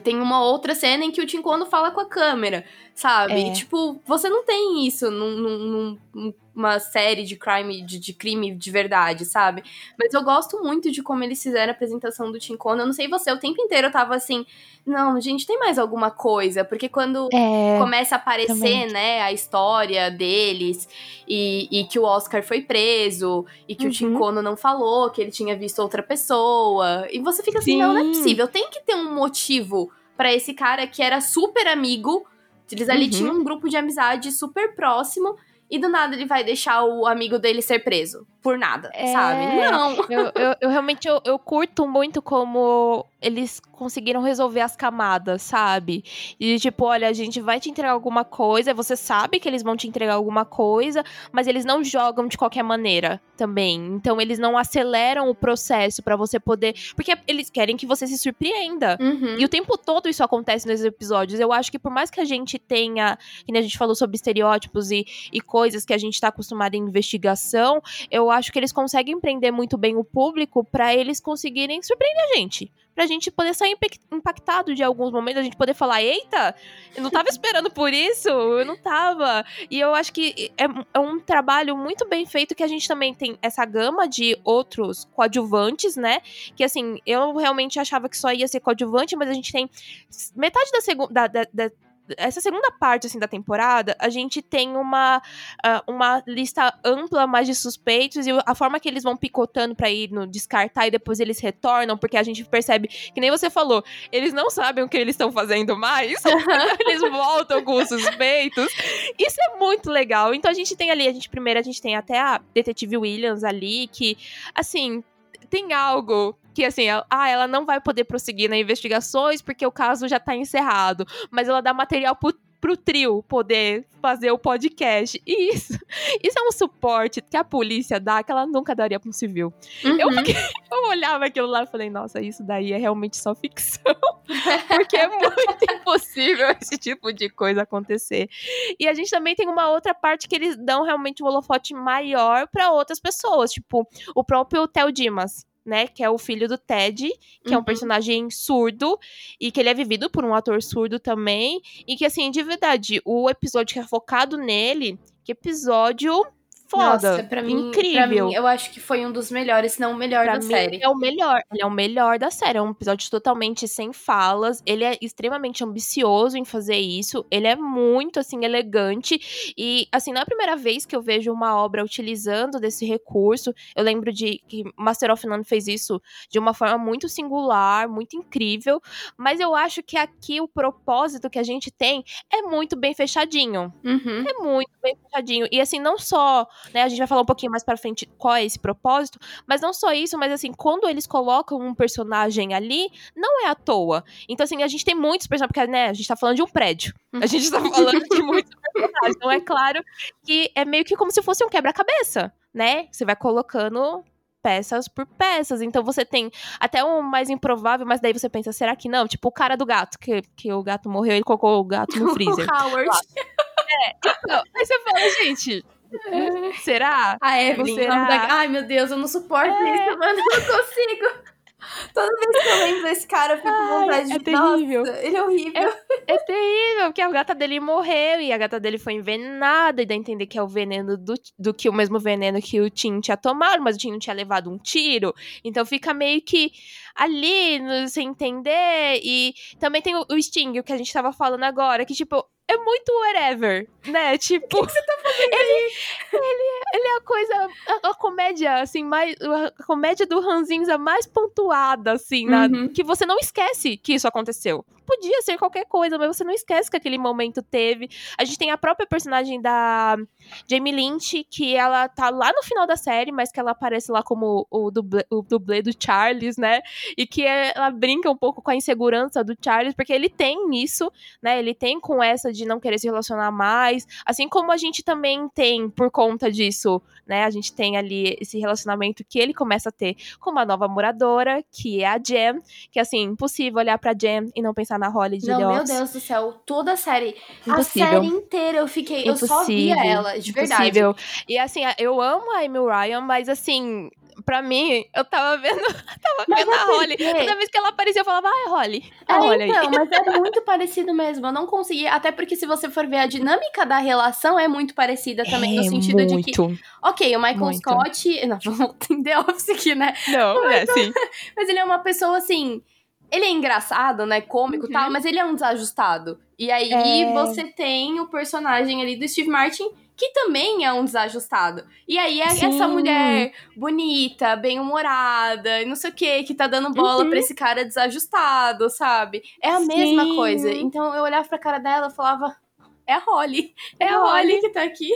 S2: Tem uma outra cena em que o Tim Kono fala com a câmera, sabe? É. E, tipo, você não tem isso num, num, num, uma série de crime, de, de, crime de verdade, sabe? Mas eu gosto muito de como eles fizeram a apresentação do Tim Kono. Eu não sei você, o tempo inteiro eu tava assim, não, gente, tem mais alguma coisa? Porque quando é, começa a aparecer, também. né, a história deles e, e, que o Oscar foi preso e que uhum. o Tim Kono não falou que ele tinha visto outra pessoa. E você fica assim, Sim. não, não é possível. Tem que ter um motivo para esse cara que era super amigo. Eles ali uhum. tinham um grupo de amizade super próximo e do nada ele vai deixar o amigo dele ser preso. Por nada, é, sabe? Não.
S1: Eu, eu, eu realmente eu, eu, curto muito como eles conseguiram resolver as camadas, sabe? E tipo, olha, a gente vai te entregar alguma coisa, você sabe que eles vão te entregar alguma coisa, mas eles não jogam de qualquer maneira também. Então eles não aceleram o processo para você poder. Porque eles querem que você se surpreenda. Uhum. E o tempo todo isso acontece nesses episódios. Eu acho que por mais que a gente tenha. Que a gente falou sobre estereótipos e, e coisas que a gente tá acostumado em investigação, eu acho que eles conseguem prender muito bem o público para eles conseguirem surpreender a gente. Pra gente poder sair impactado de alguns momentos, a gente poder falar, eita, eu não tava esperando por isso, eu não tava. E eu acho que é, é um trabalho muito bem feito que a gente também tem essa gama de outros coadjuvantes, né? Que assim, eu realmente achava que só ia ser coadjuvante, mas a gente tem metade da segunda. Da, essa segunda parte assim da temporada, a gente tem uma, uh, uma lista ampla mais de suspeitos e a forma que eles vão picotando para ir no descartar e depois eles retornam, porque a gente percebe que nem você falou, eles não sabem o que eles estão fazendo mais. eles voltam com os suspeitos. Isso é muito legal. Então a gente tem ali, a gente primeiro a gente tem até a detetive Williams ali que assim, tem algo que assim, ela, ah, ela não vai poder prosseguir nas investigações porque o caso já tá encerrado, mas ela dá material pro, pro trio poder fazer o podcast. E isso, isso é um suporte que a polícia dá que ela nunca daria pra um civil. Uhum. Eu, fiquei, eu olhava aquilo lá e falei, nossa, isso daí é realmente só ficção. porque é muito impossível esse tipo de coisa acontecer. E a gente também tem uma outra parte que eles dão realmente um holofote maior para outras pessoas, tipo o próprio Theo Dimas né? Que é o filho do Ted, que uhum. é um uhum. personagem surdo e que ele é vivido por um ator surdo também. E que, assim, de verdade, o episódio que é focado nele, que episódio foda. Nossa, pra mim, incrível. Pra mim,
S2: eu acho que foi um dos melhores, se não o melhor pra da
S1: mim,
S2: série.
S1: É o melhor. Ele é o melhor da série. É um episódio totalmente sem falas. Ele é extremamente ambicioso em fazer isso. Ele é muito, assim, elegante. E, assim, não é a primeira vez que eu vejo uma obra utilizando desse recurso. Eu lembro de que Master of None fez isso de uma forma muito singular, muito incrível. Mas eu acho que aqui o propósito que a gente tem é muito bem fechadinho.
S2: Uhum.
S1: É muito bem fechadinho. E, assim, não só né? A gente vai falar um pouquinho mais para frente qual é esse propósito, mas não só isso, mas assim, quando eles colocam um personagem ali, não é à toa. Então, assim, a gente tem muitos personagens, porque, né, a gente tá falando de um prédio. A gente tá falando de muitos personagens. Então, é claro que é meio que como se fosse um quebra-cabeça, né? Você vai colocando peças por peças. Então você tem até um mais improvável, mas daí você pensa, será que não? Tipo o cara do gato, que, que o gato morreu, ele colocou o gato no freezer.
S2: o Howard.
S1: É, então, aí você fala, gente, Será?
S2: A Evelyn. Será? Da... Ai, meu Deus, eu não suporto é. isso, mano. Eu não consigo. Toda vez que eu lembro desse cara, eu fico com vontade
S1: é
S2: de.
S1: Terrível.
S2: Nossa, ele é horrível.
S1: É, é, terrível, porque a gata dele morreu e a gata dele foi envenenada, e dá a entender que é o veneno do, do que o mesmo veneno que o Tim tinha tomado, mas o Tim não tinha levado um tiro. Então fica meio que ali, sem entender. E também tem o, o Sting, o que a gente tava falando agora, que, tipo, é muito whatever, né? Tipo.
S2: O que, você tá fazendo
S1: ele, aí? Ele, ele é a coisa. A, a, comédia, assim, mais. A comédia do Ranzinza mais pontuada, assim, na, uhum. que você não esquece que isso aconteceu. Podia ser qualquer coisa, mas você não esquece que aquele momento teve. A gente tem a própria personagem da Jamie Lynch, que ela tá lá no final da série, mas que ela aparece lá como o dublê, o dublê do Charles, né? E que ela brinca um pouco com a insegurança do Charles, porque ele tem isso, né? Ele tem com essa de não querer se relacionar mais, assim como a gente também tem por conta disso, né? A gente tem ali esse relacionamento que ele começa a ter com uma nova moradora, que é a Jem, que assim, impossível olhar pra Jem e não pensar na Holly de
S2: Não,
S1: The
S2: meu Deus do céu, toda a série, impossível. a série inteira eu fiquei, impossível. eu só via ela, de impossível.
S1: verdade. E assim, eu amo a Amy Ryan, mas assim, pra mim, eu tava vendo, tava vendo a Holly. Toda vez que ela aparecia, eu falava, ai, Holly, a é, Holly
S2: então, mas é muito parecido mesmo. Eu não conseguia, até porque se você for ver a dinâmica da relação, é muito parecida também, é, no sentido muito. de que. Ok, o Michael muito. Scott. Não, vamos The Office aqui, né?
S1: Não, mas, é, sim.
S2: Mas ele é uma pessoa assim. Ele é engraçado, né? Cômico e uhum. tal, mas ele é um desajustado. E aí é... você tem o personagem ali do Steve Martin que também é um desajustado. E aí é Sim. essa mulher bonita, bem-humorada, e não sei o que, que tá dando bola uhum. pra esse cara desajustado, sabe? É a Sim. mesma coisa. Então eu olhava pra cara dela e falava, é a Holly. É, é a Holly. Holly que tá aqui.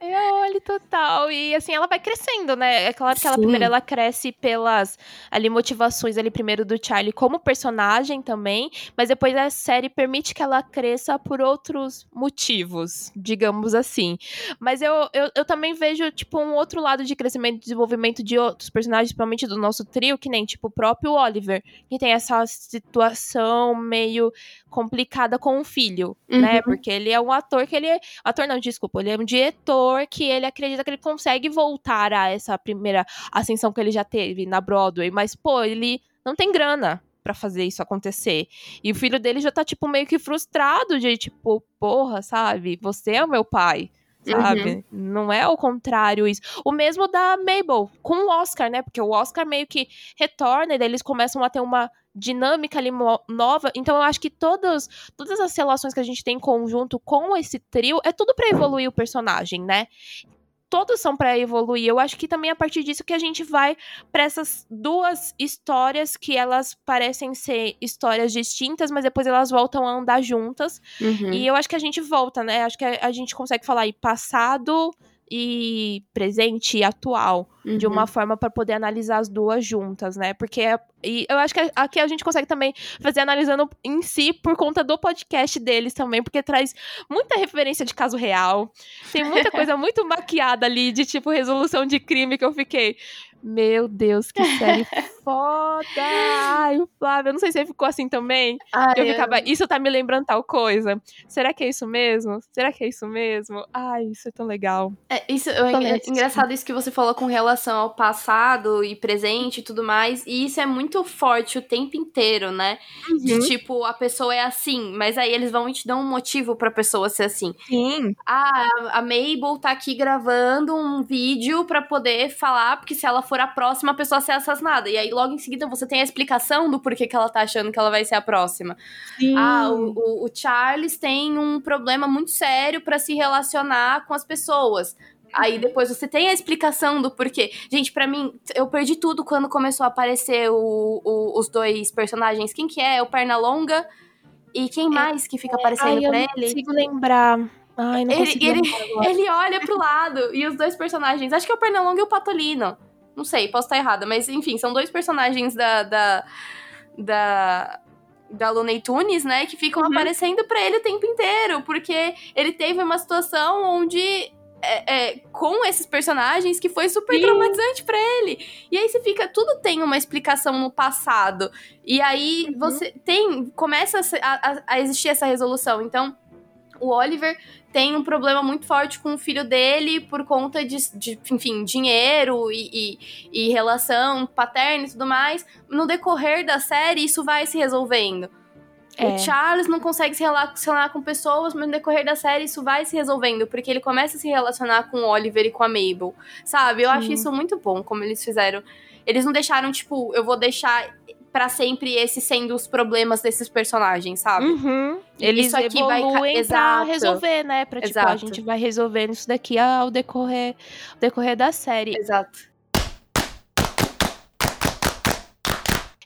S1: É a Holly total. E assim, ela vai crescendo, né? É claro que Sim. ela primeiro ela cresce pelas ali motivações ali primeiro do Charlie como personagem também, mas depois a série permite que ela cresça por outros motivos, digamos assim. Mas eu, eu, eu também vejo, tipo, um outro lado de crescimento e desenvolvimento de outros personagens, principalmente do nosso trio, que nem, tipo, o próprio Oliver, que tem essa situação meio complicada com o filho, né? uhum. né? Porque ele é um ator que ele é. Ator não, desculpa, ele é um diretor que ele acredita que ele consegue voltar a essa primeira ascensão que ele já teve na Broadway. Mas, pô, ele não tem grana para fazer isso acontecer. E o filho dele já tá, tipo, meio que frustrado de, tipo, porra, sabe? Você é o meu pai sabe? Uhum. Não é o contrário isso. O mesmo da Mabel com o Oscar, né? Porque o Oscar meio que retorna e daí eles começam a ter uma dinâmica ali nova. Então eu acho que todas, todas as relações que a gente tem em conjunto com esse trio é tudo para evoluir o personagem, né? Todos são para evoluir. Eu acho que também é a partir disso que a gente vai para essas duas histórias que elas parecem ser histórias distintas, mas depois elas voltam a andar juntas. Uhum. E eu acho que a gente volta, né? Acho que a, a gente consegue falar aí passado, e presente e atual uhum. de uma uhum. forma para poder analisar as duas juntas, né? Porque é, e eu acho que aqui a gente consegue também fazer analisando em si por conta do podcast deles também, porque traz muita referência de caso real. Tem muita coisa muito maquiada ali de tipo resolução de crime que eu fiquei, meu Deus, que série foda! Ai, o Flávio, eu não sei se ele ficou assim também. Ai, eu ficava, isso tá me lembrando tal coisa. Será que é isso mesmo? Será que é isso mesmo? Ai, isso é tão legal.
S2: É, isso, é, é engraçado isso que você falou com relação ao passado e presente e tudo mais. E isso é muito forte o tempo inteiro, né? Uhum. De tipo, a pessoa é assim, mas aí eles vão te dar um motivo pra pessoa ser assim.
S1: Sim.
S2: Ah, a Mabel tá aqui gravando um vídeo pra poder falar, porque se ela for a próxima pessoa a ser assassinada. E aí, logo em seguida, você tem a explicação do porquê que ela tá achando que ela vai ser a próxima. Sim. Ah, o, o, o Charles tem um problema muito sério para se relacionar com as pessoas. Aí depois você tem a explicação do porquê. Gente, para mim, eu perdi tudo quando começou a aparecer o, o, os dois personagens. Quem que é? O Pernalonga e quem é, mais que fica aparecendo
S1: Ai,
S2: pra
S1: ele? Eu não consigo lembrar. Ai, não
S2: ele, ele, ele olha pro lado e os dois personagens. Acho que é o Pernalonga e o Patolino. Não sei, posso estar errada, mas enfim, são dois personagens da. da, da da Looney Tunes, né, que ficam uhum. aparecendo para ele o tempo inteiro, porque ele teve uma situação onde é, é, com esses personagens que foi super Sim. traumatizante para ele. E aí você fica, tudo tem uma explicação no passado. E aí uhum. você tem, começa a, a, a, existir essa resolução. Então, o Oliver tem um problema muito forte com o filho dele por conta de, de enfim, dinheiro e, e, e, relação paterna e tudo mais. No decorrer da série, isso vai se resolvendo. É. O Charles não consegue se relacionar com pessoas, mas no decorrer da série isso vai se resolvendo, porque ele começa a se relacionar com o Oliver e com a Mabel, sabe? Eu Sim. acho isso muito bom, como eles fizeram. Eles não deixaram, tipo, eu vou deixar para sempre esses sendo os problemas desses personagens, sabe?
S1: Uhum. Eles isso aqui vai pra resolver, né? Pra, tipo, Exato. a gente vai resolvendo isso daqui ao decorrer, ao decorrer da série.
S2: Exato.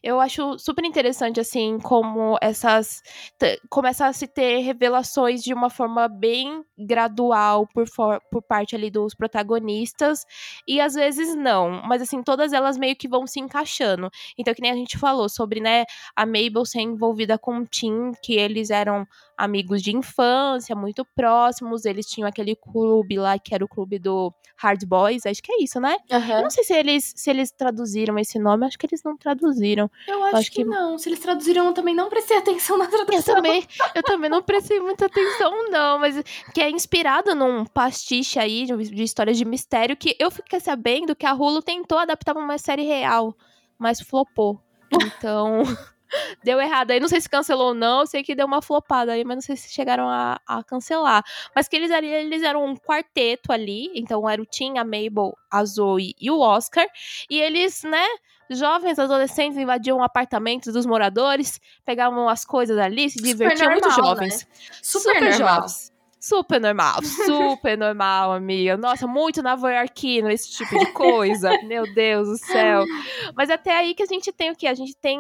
S1: Eu acho super interessante, assim, como essas. Começa a se ter revelações de uma forma bem gradual por, for, por parte ali dos protagonistas. E às vezes não. Mas assim, todas elas meio que vão se encaixando. Então, que nem a gente falou sobre, né, a Mabel ser envolvida com um Tim, que eles eram amigos de infância, muito próximos. Eles tinham aquele clube lá que era o clube do Hard Boys, acho que é isso, né? Uhum. Eu não sei se eles, se eles traduziram esse nome, acho que eles não traduziram.
S2: Eu acho, acho que, que, não. Se eles traduziram, eu também não prestei atenção na tradução.
S1: Eu também, eu também não prestei muita atenção, não, mas que é inspirado num pastiche aí de, de histórias de mistério que eu fiquei sabendo que a Hulu tentou adaptar pra uma série real, mas flopou. Então. deu errado. Aí não sei se cancelou ou não, sei que deu uma flopada aí, mas não sei se chegaram a, a cancelar. Mas que eles, eles eram um quarteto ali, então era o Tim, a Mabel, a Zoe e o Oscar, e eles, né, jovens adolescentes invadiam apartamentos dos moradores, pegavam as coisas ali, se divertiam, muito jovens. Né?
S2: Super, super jovens.
S1: Super normal, super normal, amiga. Nossa, muito nova-iorquino esse tipo de coisa. Meu Deus do céu. Mas até aí que a gente tem o quê? A gente tem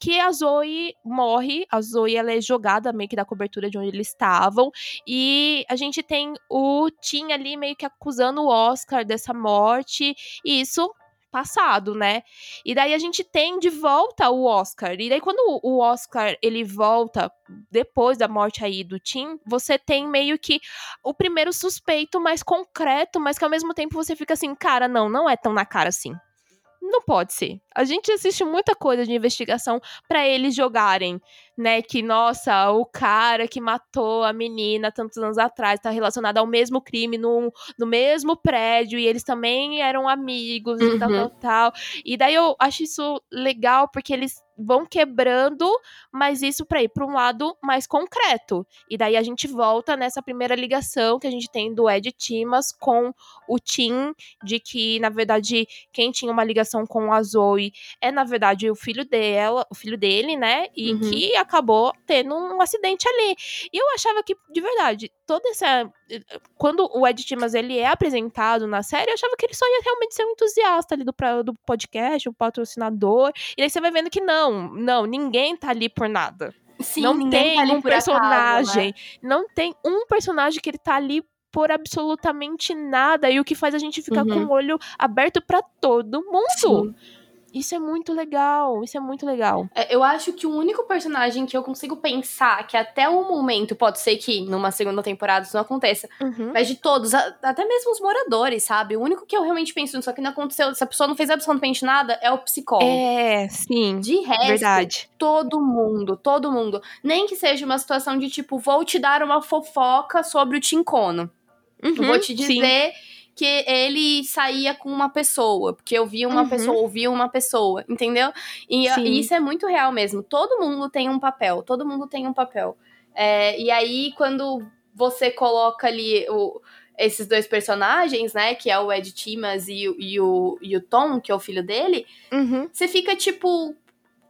S1: que a Zoe morre, a Zoe ela é jogada meio que da cobertura de onde eles estavam, e a gente tem o Tim ali meio que acusando o Oscar dessa morte, e isso passado, né? E daí a gente tem de volta o Oscar. E daí quando o Oscar ele volta depois da morte aí do Tim, você tem meio que o primeiro suspeito mais concreto, mas que ao mesmo tempo você fica assim, cara, não, não é tão na cara assim. Não pode ser. A gente assiste muita coisa de investigação para eles jogarem, né? Que, nossa, o cara que matou a menina tantos anos atrás tá relacionado ao mesmo crime no, no mesmo prédio e eles também eram amigos uhum. e tal, tal, tal. E daí eu acho isso legal porque eles vão quebrando, mas isso para ir para um lado mais concreto. E daí a gente volta nessa primeira ligação que a gente tem do Ed Timas com o Tim, de que, na verdade, quem tinha uma ligação com a Zoe é, na verdade, o filho dela, o filho dele, né? E uhum. que acabou tendo um acidente ali. E eu achava que, de verdade, toda essa. Quando o Ed Timas ele é apresentado na série, eu achava que ele só ia realmente ser um entusiasta ali do, do podcast, um patrocinador. E aí você vai vendo que não, não, ninguém tá ali por nada. Sim, não tem tá um personagem. Acaso, né? Não tem um personagem que ele tá ali por absolutamente nada. E o que faz a gente ficar uhum. com o olho aberto para todo mundo. Sim. Isso é muito legal, isso é muito legal.
S2: É, eu acho que o único personagem que eu consigo pensar que até o momento, pode ser que numa segunda temporada isso não aconteça, uhum. mas de todos, até mesmo os moradores, sabe? O único que eu realmente penso só que não aconteceu, se a pessoa não fez absolutamente nada, é o psicólogo.
S1: É, sim.
S2: De resto, verdade. todo mundo, todo mundo. Nem que seja uma situação de tipo, vou te dar uma fofoca sobre o Tincono. Uhum, vou te dizer. Sim que ele saía com uma pessoa, porque eu via uma uhum. pessoa, ouvia uma pessoa, entendeu? E, e, isso é muito real mesmo. Todo mundo tem um papel, todo mundo tem um papel. É, e aí, quando você coloca ali o, esses dois personagens, né, que é o Ed Timas e, e, o, e o Tom, que é o filho dele,
S1: uhum.
S2: você fica tipo,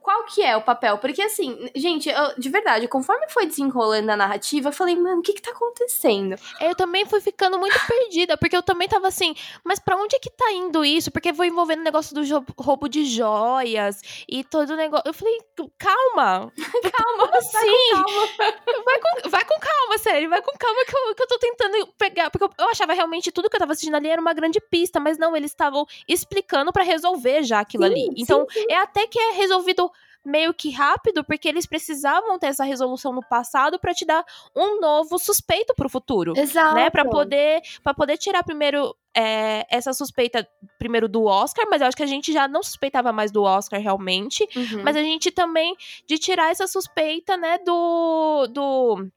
S2: qual que é o papel? Porque assim, gente, eu, de verdade, conforme foi desenrolando a narrativa, eu falei, mano, o que que tá acontecendo?
S1: Eu também fui ficando muito perdida, porque eu também tava assim, mas para onde é que tá indo isso? Porque foi envolvendo o negócio do roubo de joias e todo o negócio. Eu falei, calma.
S2: calma, assim. Calma.
S1: Vai, com, vai com calma, sério, vai com calma que eu, que eu tô tentando pegar. Porque eu, eu achava realmente tudo que eu tava assistindo ali era uma grande pista, mas não, eles estavam explicando para resolver já aquilo sim, ali. Então, sim, sim. é até que é resolvido meio que rápido, porque eles precisavam ter essa resolução no passado para te dar um novo suspeito pro futuro.
S2: Exato.
S1: Né? Pra poder, pra poder tirar primeiro é, essa suspeita primeiro do Oscar, mas eu acho que a gente já não suspeitava mais do Oscar realmente. Uhum. Mas a gente também de tirar essa suspeita, né, do. do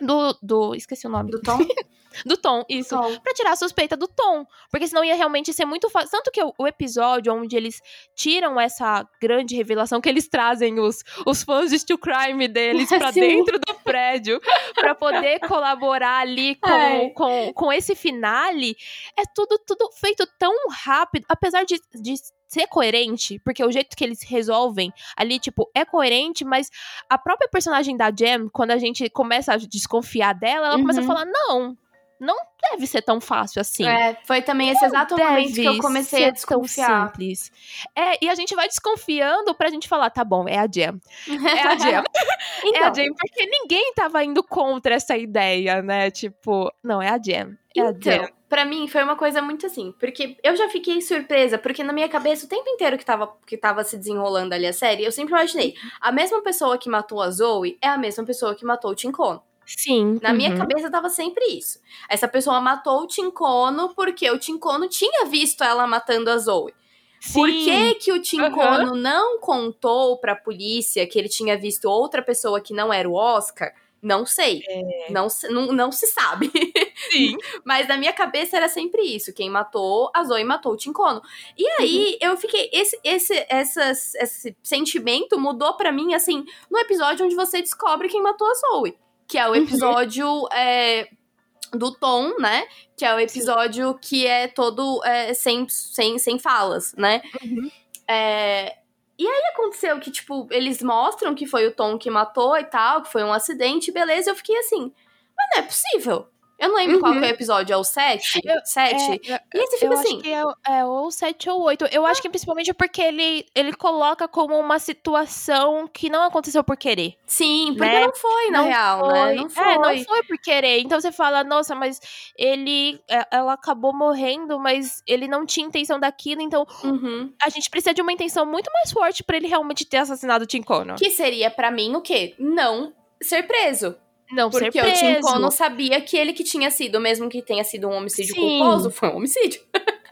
S1: do, do. Esqueci o nome.
S2: Do Tom?
S1: do Tom, isso. Tom. Pra tirar a suspeita do Tom. Porque senão ia realmente ser muito fácil. Tanto que o, o, episódio onde eles tiram essa grande revelação, que eles trazem os, os fãs de Steel Crime deles pra dentro do prédio, pra poder colaborar ali com, é. com, com esse finale, é tudo, tudo feito tão rápido. Apesar de, de ser coerente, porque o jeito que eles resolvem ali, tipo, é coerente, mas a própria personagem da Jam, quando a gente começa a desconfiar dela, ela uhum. começa a uhum. falar: não, não deve ser tão fácil assim.
S2: É, foi também esse exato momento que eu comecei a desconfiar.
S1: Simples. É, e a gente vai desconfiando pra gente falar, tá bom, é a Jam. É a Jam. então, é a Jam, porque ninguém tava indo contra essa ideia, né? Tipo, não, é a Jam. É
S2: então,
S1: a Jam
S2: para mim foi uma coisa muito assim, porque eu já fiquei surpresa, porque na minha cabeça o tempo inteiro que tava, que tava se desenrolando ali a série, eu sempre imaginei, a mesma pessoa que matou a Zoe é a mesma pessoa que matou o Tinkono.
S1: Sim.
S2: Na uhum. minha cabeça tava sempre isso. Essa pessoa matou o Tinkono porque o Tinkono tinha visto ela matando a Zoe. Sim. Por que, que o Tinkono uhum. não contou pra polícia que ele tinha visto outra pessoa que não era o Oscar? Não sei. É. Não, não, não se sabe.
S1: Sim.
S2: Mas na minha cabeça era sempre isso. Quem matou a Zoe matou o Tincono. E aí uhum. eu fiquei. Esse, esse, essas, esse sentimento mudou para mim, assim, no episódio onde você descobre quem matou a Zoe. Que é o uhum. episódio. Uhum. É, do Tom, né? Que é o episódio Sim. que é todo é, sem, sem, sem falas, né?
S1: Uhum.
S2: É, e aí aconteceu que, tipo, eles mostram que foi o Tom que matou e tal, que foi um acidente, beleza. Eu fiquei assim, mas não é possível. Eu não lembro uhum. qual é o episódio, é o 7? 7? É, e fica
S1: eu
S2: assim.
S1: Acho que é, é ou 7 ou 8. Eu acho que principalmente porque ele, ele coloca como uma situação que não aconteceu por querer.
S2: Sim, porque né? não foi, na não real, né? foi. né? Não foi.
S1: É, não foi por querer. Então você fala, nossa, mas ele. É, ela acabou morrendo, mas ele não tinha intenção daquilo, então
S2: uhum.
S1: a gente precisa de uma intenção muito mais forte para ele realmente ter assassinado o Tim Connor.
S2: Que seria para mim o quê? Não ser preso.
S1: Não
S2: Porque
S1: ser preso.
S2: o Tim não sabia que ele que tinha sido, mesmo que tenha sido um homicídio Sim. culposo, foi um homicídio.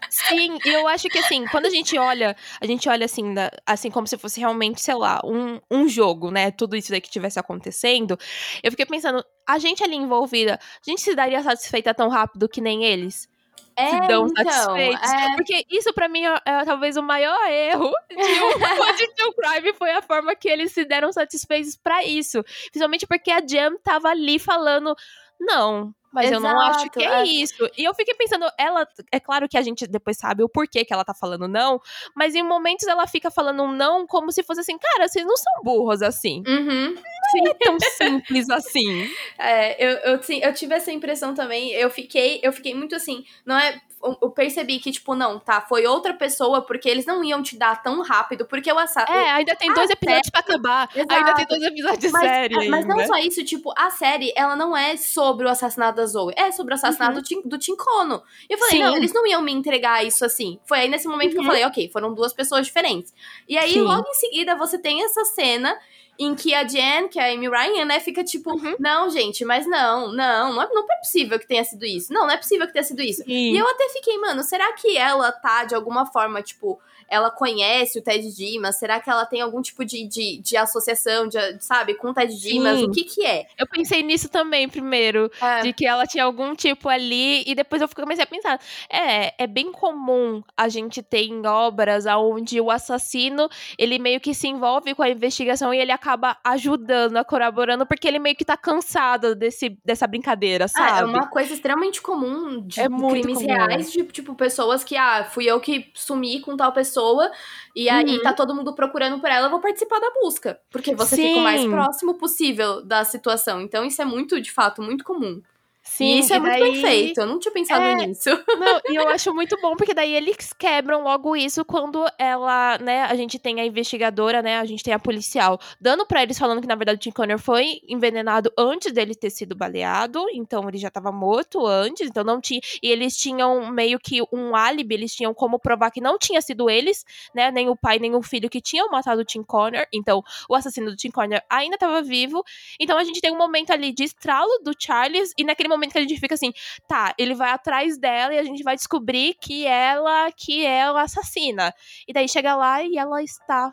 S1: Sim, e eu acho que assim, quando a gente olha, a gente olha assim, assim como se fosse realmente, sei lá, um, um jogo, né? Tudo isso aí que tivesse acontecendo. Eu fiquei pensando, a gente ali envolvida, a gente se daria satisfeita tão rápido que nem eles? É, se dão então, satisfeitos. É... Porque isso, para mim, é, é, talvez o maior erro de um de True Crime foi a forma que eles se deram satisfeitos para isso. Principalmente porque a Jam tava ali falando. Não, mas Exato, eu não acho que é, é, isso. E eu fiquei pensando, ela. É claro que a gente depois sabe o porquê que ela tá falando não, mas em momentos ela fica falando não como se fosse assim, cara, vocês não são burros assim.
S2: Uhum.
S1: Não é tão simples assim.
S2: É, eu, eu, eu tive essa impressão também. Eu fiquei, eu fiquei muito assim, não é eu percebi que, tipo, não, tá, foi outra pessoa, porque eles não iam te dar tão rápido, porque o assassino.
S1: É, ainda tem dois episódios série... pra acabar. Exato. Ainda tem dois episódios de
S2: mas,
S1: série.
S2: Mas não só isso, tipo, a série, ela não é sobre o assassinato da Zoe, é sobre o assassinato uhum. do, Tincono. E eu falei, Sim. não, eles não iam me entregar isso assim. Foi aí nesse momento uhum. que eu uhum. falei, ok, foram duas pessoas diferentes. E aí, Sim. logo em seguida, você tem essa cena em que a Jen, que é a Amy Ryan, né, fica tipo, uhum. não, gente, mas não, não, não é, não é possível que tenha sido isso. Não, não é possível que tenha sido isso. Sim. E eu até fiquei, mano, será que ela tá de alguma forma, tipo, ela conhece o Ted Dimas? Será que ela tem algum tipo de, de, de associação, de, sabe, com o Ted Dimas? Sim. O que que é?
S1: Eu pensei nisso também, primeiro, é. de que ela tinha algum tipo ali, e depois eu comecei a pensar, é, é bem comum a gente ter em obras onde o assassino, ele meio que se envolve com a investigação e ele acaba ajudando, colaborando, porque ele meio que tá cansado desse, dessa brincadeira, sabe? Ah,
S2: é uma coisa extremamente comum de é crimes comum. reais, de, tipo, pessoas que, ah, fui eu que sumi com tal pessoa e aí uhum. tá todo mundo procurando por ela, eu vou participar da busca. Porque você Sim. fica o mais próximo possível da situação. Então, isso é muito, de fato, muito comum. Sim, e isso é daí... muito bem feito. Eu não tinha pensado é... nisso.
S1: Não, e eu acho muito bom, porque daí eles quebram logo isso quando ela, né, a gente tem a investigadora, né, a gente tem a policial, dando para eles falando que, na verdade, o Tim Conner foi envenenado antes dele ter sido baleado, então ele já tava morto antes, então não tinha. E eles tinham meio que um álibi, eles tinham como provar que não tinha sido eles, né, nem o pai, nem o filho que tinham matado o Tim Conner, então o assassino do Tim Conner ainda tava vivo. Então a gente tem um momento ali de estralo do Charles, e naquele momento que a gente fica assim, tá, ele vai atrás dela e a gente vai descobrir que ela que é a assassina. E daí chega lá e ela está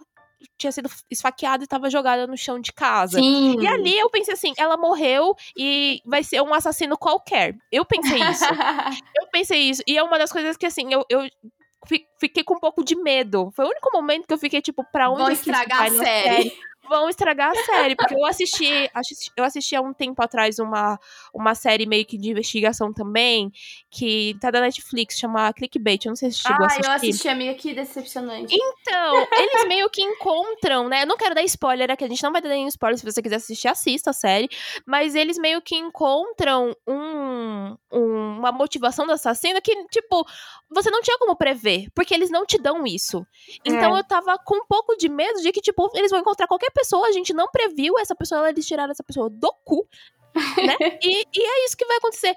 S1: tinha sido esfaqueada e estava jogada no chão de casa.
S2: Sim.
S1: E ali eu pensei assim, ela morreu e vai ser um assassino qualquer. Eu pensei isso. eu pensei isso. E é uma das coisas que, assim, eu, eu fiquei com um pouco de medo. Foi o único momento que eu fiquei, tipo, pra onde
S2: Vão estragar a série. série
S1: vão estragar a série. Porque eu assisti, eu assisti há um tempo atrás uma, uma série meio que de investigação também, que tá da Netflix, chama Clickbait. Eu não sei se chegou ah, a assistir.
S2: Ah, eu assisti, amiga, que decepcionante.
S1: Então, eles meio que encontram, né? Eu não quero dar spoiler aqui, a gente não vai dar nenhum spoiler. Se você quiser assistir, assista a série. Mas eles meio que encontram um, um, uma motivação do assassino que, tipo, você não tinha como prever, porque eles não te dão isso. Então é. eu tava com um pouco de medo de que, tipo, eles vão encontrar qualquer pessoa, a gente não previu essa pessoa, eles tiraram essa pessoa do cu. né? E, e, é isso que vai acontecer.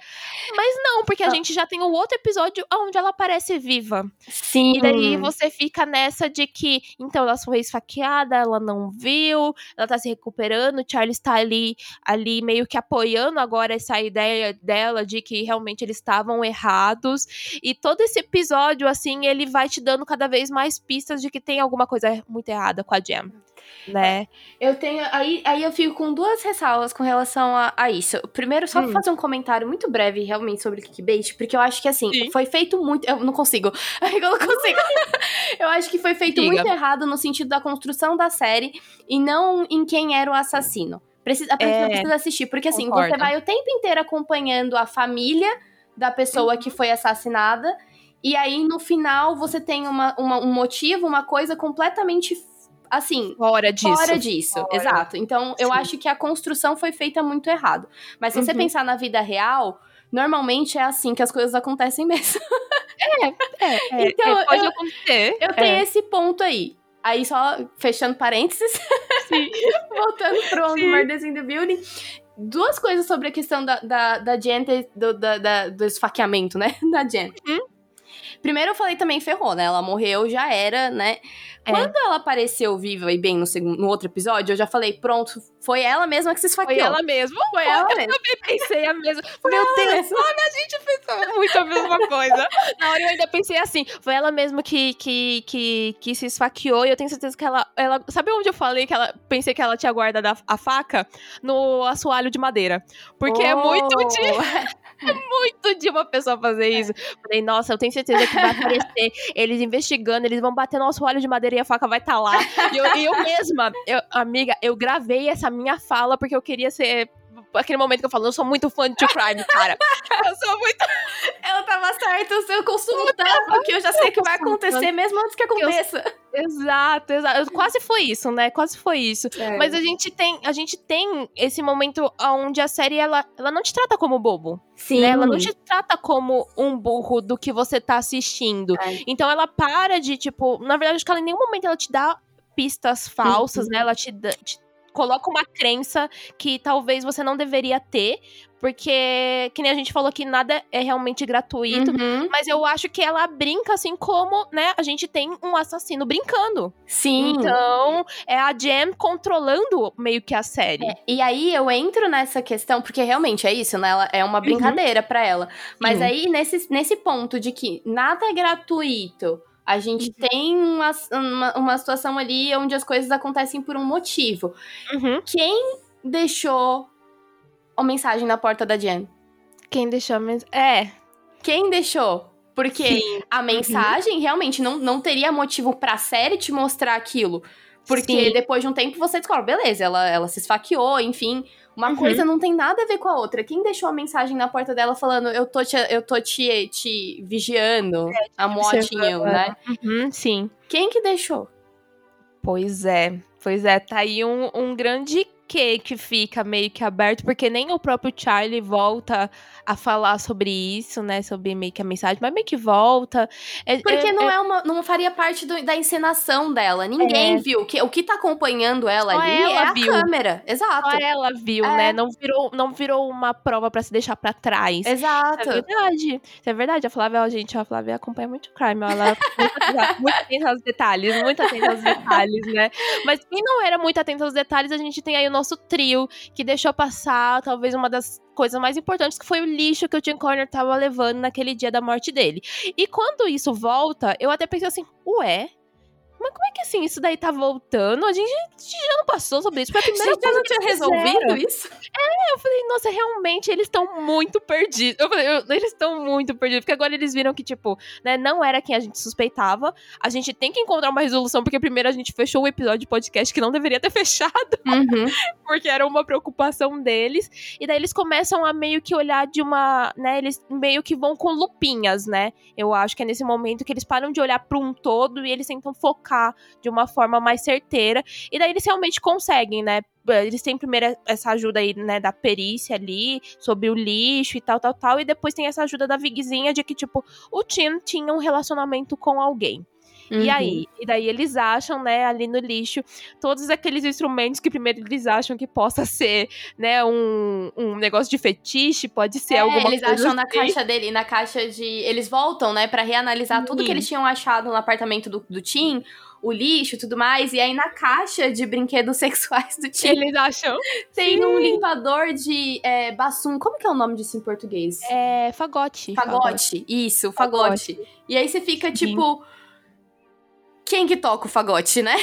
S1: Mas não, porque a ah. gente já tem o outro episódio onde ela parece viva.
S2: Sim.
S1: E daí você fica nessa de que, então, ela foi esfaqueada, ela não viu, ela tá se recuperando, o Charles tá ali, ali meio que apoiando agora essa ideia dela de que realmente eles estavam errados. E todo esse episódio, assim, ele vai te dando cada vez mais pistas de que tem alguma coisa muito errada com a Jam né?
S2: Eu tenho. Aí, aí eu fico com duas ressalvas com relação a, a isso. Primeiro, só hum. fazer um comentário muito breve, realmente, sobre o clickbait, porque eu acho que assim, Sim. foi feito muito. Eu não consigo. Eu não consigo. eu acho que foi feito Diga. muito errado no sentido da construção da série e não em quem era o assassino. Precisa, é, precisa assistir, porque assim, concordo. você vai o tempo inteiro acompanhando a família da pessoa uhum. que foi assassinada. E aí, no final, você tem uma, uma, um motivo, uma coisa completamente assim,
S1: fora disso.
S2: Fora disso, fora. exato. Então, eu acho que a construção foi feita muito errado. Mas se uhum. você pensar na vida real, normalmente é assim que as coisas acontecem mesmo.
S1: É, é, é então, é, pode eu, acontecer.
S2: Eu tenho é. esse ponto aí. Aí, só fechando parênteses, voltando pro On Murders in the Building, duas coisas sobre a questão da, da, da Jen, do, da, da, do esfaqueamento, né, da Jen. Uhum. Primeiro eu falei também ferrou, né? Ela morreu, já era, né? É. Quando ela apareceu viva e bem no, segundo, no outro episódio, eu já falei, pronto, foi ela mesma que se esfaqueou.
S1: Foi ela mesma?
S2: Foi ela
S1: eu
S2: mesma.
S1: Eu também pensei a mesma. Foi Meu Deus, olha, a gente pensou muito a mesma coisa. Na hora eu ainda pensei assim, foi ela mesma que, que, que, que se esfaqueou e eu tenho certeza que ela, ela... Sabe onde eu falei que ela... Pensei que ela tinha guardado a, a faca? No assoalho de madeira. Porque oh. é muito de... É muito de uma pessoa fazer isso. Falei, nossa, eu tenho certeza que vai aparecer eles investigando, eles vão bater nosso óleo de madeira e a faca vai estar tá lá. E eu, eu mesma, eu, amiga, eu gravei essa minha fala porque eu queria ser aquele momento que eu falo, eu sou muito fã de True Crime, cara. eu sou muito.
S2: Ela tava certa, eu consumo tanto porque eu já sei o que vai acontecer mesmo antes que aconteça.
S1: Eu... Exato, exato. Quase foi isso, né? Quase foi isso. É. Mas a gente tem, a gente tem esse momento onde a série ela, ela não te trata como bobo. Sim. Né? Ela não te trata como um burro do que você tá assistindo. É. Então ela para de, tipo, na verdade, acho que ela em nenhum momento ela te dá pistas falsas, uhum. né? Ela te, te coloca uma crença que talvez você não deveria ter, porque, que nem a gente falou que nada é realmente gratuito, uhum. mas eu acho que ela brinca assim como, né, a gente tem um assassino brincando.
S2: Sim.
S1: Então, é a Jam controlando meio que a série. É,
S2: e aí eu entro nessa questão, porque realmente é isso, né? Ela é uma uhum. brincadeira uhum. para ela. Mas Sim. aí, nesse, nesse ponto de que nada é gratuito a gente uhum. tem uma, uma, uma, situação ali onde as coisas acontecem por um motivo. Uhum. Quem deixou a mensagem na porta da Jen?
S1: Quem deixou a mensagem? É.
S2: Quem deixou? Porque Sim. a uhum. mensagem uhum. realmente não, não teria motivo pra série te mostrar aquilo. Porque Sim. depois de um tempo você descobre, beleza, ela, ela se esfaqueou, enfim. Uma uhum. coisa não tem nada a ver com a outra. Quem deixou a mensagem na porta dela falando eu tô te, eu tô te, te vigiando, é, a motinho, né?
S1: Uhum, sim.
S2: Quem que deixou?
S1: Pois é, pois é, tá aí um, um grande que que fica meio que aberto, porque nem o próprio Charlie volta a falar sobre isso, né? Sobre meio que a mensagem, mas meio que volta.
S2: É, porque é, não é, é uma. não faria parte do, da encenação dela. Ninguém é. viu. Que, o que tá acompanhando ela Só ali ela é viu. a câmera. Exato.
S1: Só ela viu, é. né? Não virou, não virou uma prova para se deixar para trás.
S2: Exato.
S1: É verdade. Isso é verdade. A Flávia, gente, a Flávia acompanha muito crime. Ela é muito atenta aos detalhes, muito atenta aos detalhes, né? Mas quem não era muito atenta aos detalhes, a gente tem aí o nosso trio que deixou passar talvez uma das coisas mais importantes, que foi o lixo que o Tim Corner tava levando naquele dia da morte dele. E quando isso volta, eu até pensei assim, ué, mas como é que assim, isso daí tá voltando? A gente, a gente já não passou sobre isso. Foi a primeira coisa
S2: não tinha resolvido isso?
S1: É, eu falei, nossa, realmente, eles estão muito perdidos. Eu falei, eu, eles estão muito perdidos. Porque agora eles viram que, tipo, né, não era quem a gente suspeitava. A gente tem que encontrar uma resolução, porque primeiro a gente fechou o episódio de podcast que não deveria ter fechado. Uhum. porque era uma preocupação deles. E daí eles começam a meio que olhar de uma, né, eles meio que vão com lupinhas, né? Eu acho que é nesse momento que eles param de olhar para um todo e eles tentam focar de uma forma mais certeira. E daí eles realmente conseguem, né? Eles têm primeiro essa ajuda aí, né, da perícia ali, sobre o lixo e tal, tal, tal. E depois tem essa ajuda da Vigzinha de que, tipo, o Tim tinha um relacionamento com alguém. Uhum. E aí? E daí eles acham, né, ali no lixo, todos aqueles instrumentos que primeiro eles acham que possa ser, né, um, um negócio de fetiche, pode ser é, alguma
S2: eles
S1: coisa.
S2: Eles acham na caixa dele, na caixa de. Eles voltam, né, para reanalisar Sim. tudo que eles tinham achado no apartamento do, do Tim o lixo e tudo mais. E aí na caixa de brinquedos sexuais do Tim.
S1: Eles acham.
S2: Tem Sim. um limpador de é, basum. Como que é o nome disso em português?
S1: É fagote.
S2: Fagote. fagote. Isso, fagote. fagote. E aí você fica Sim. tipo quem que toca o fagote, né?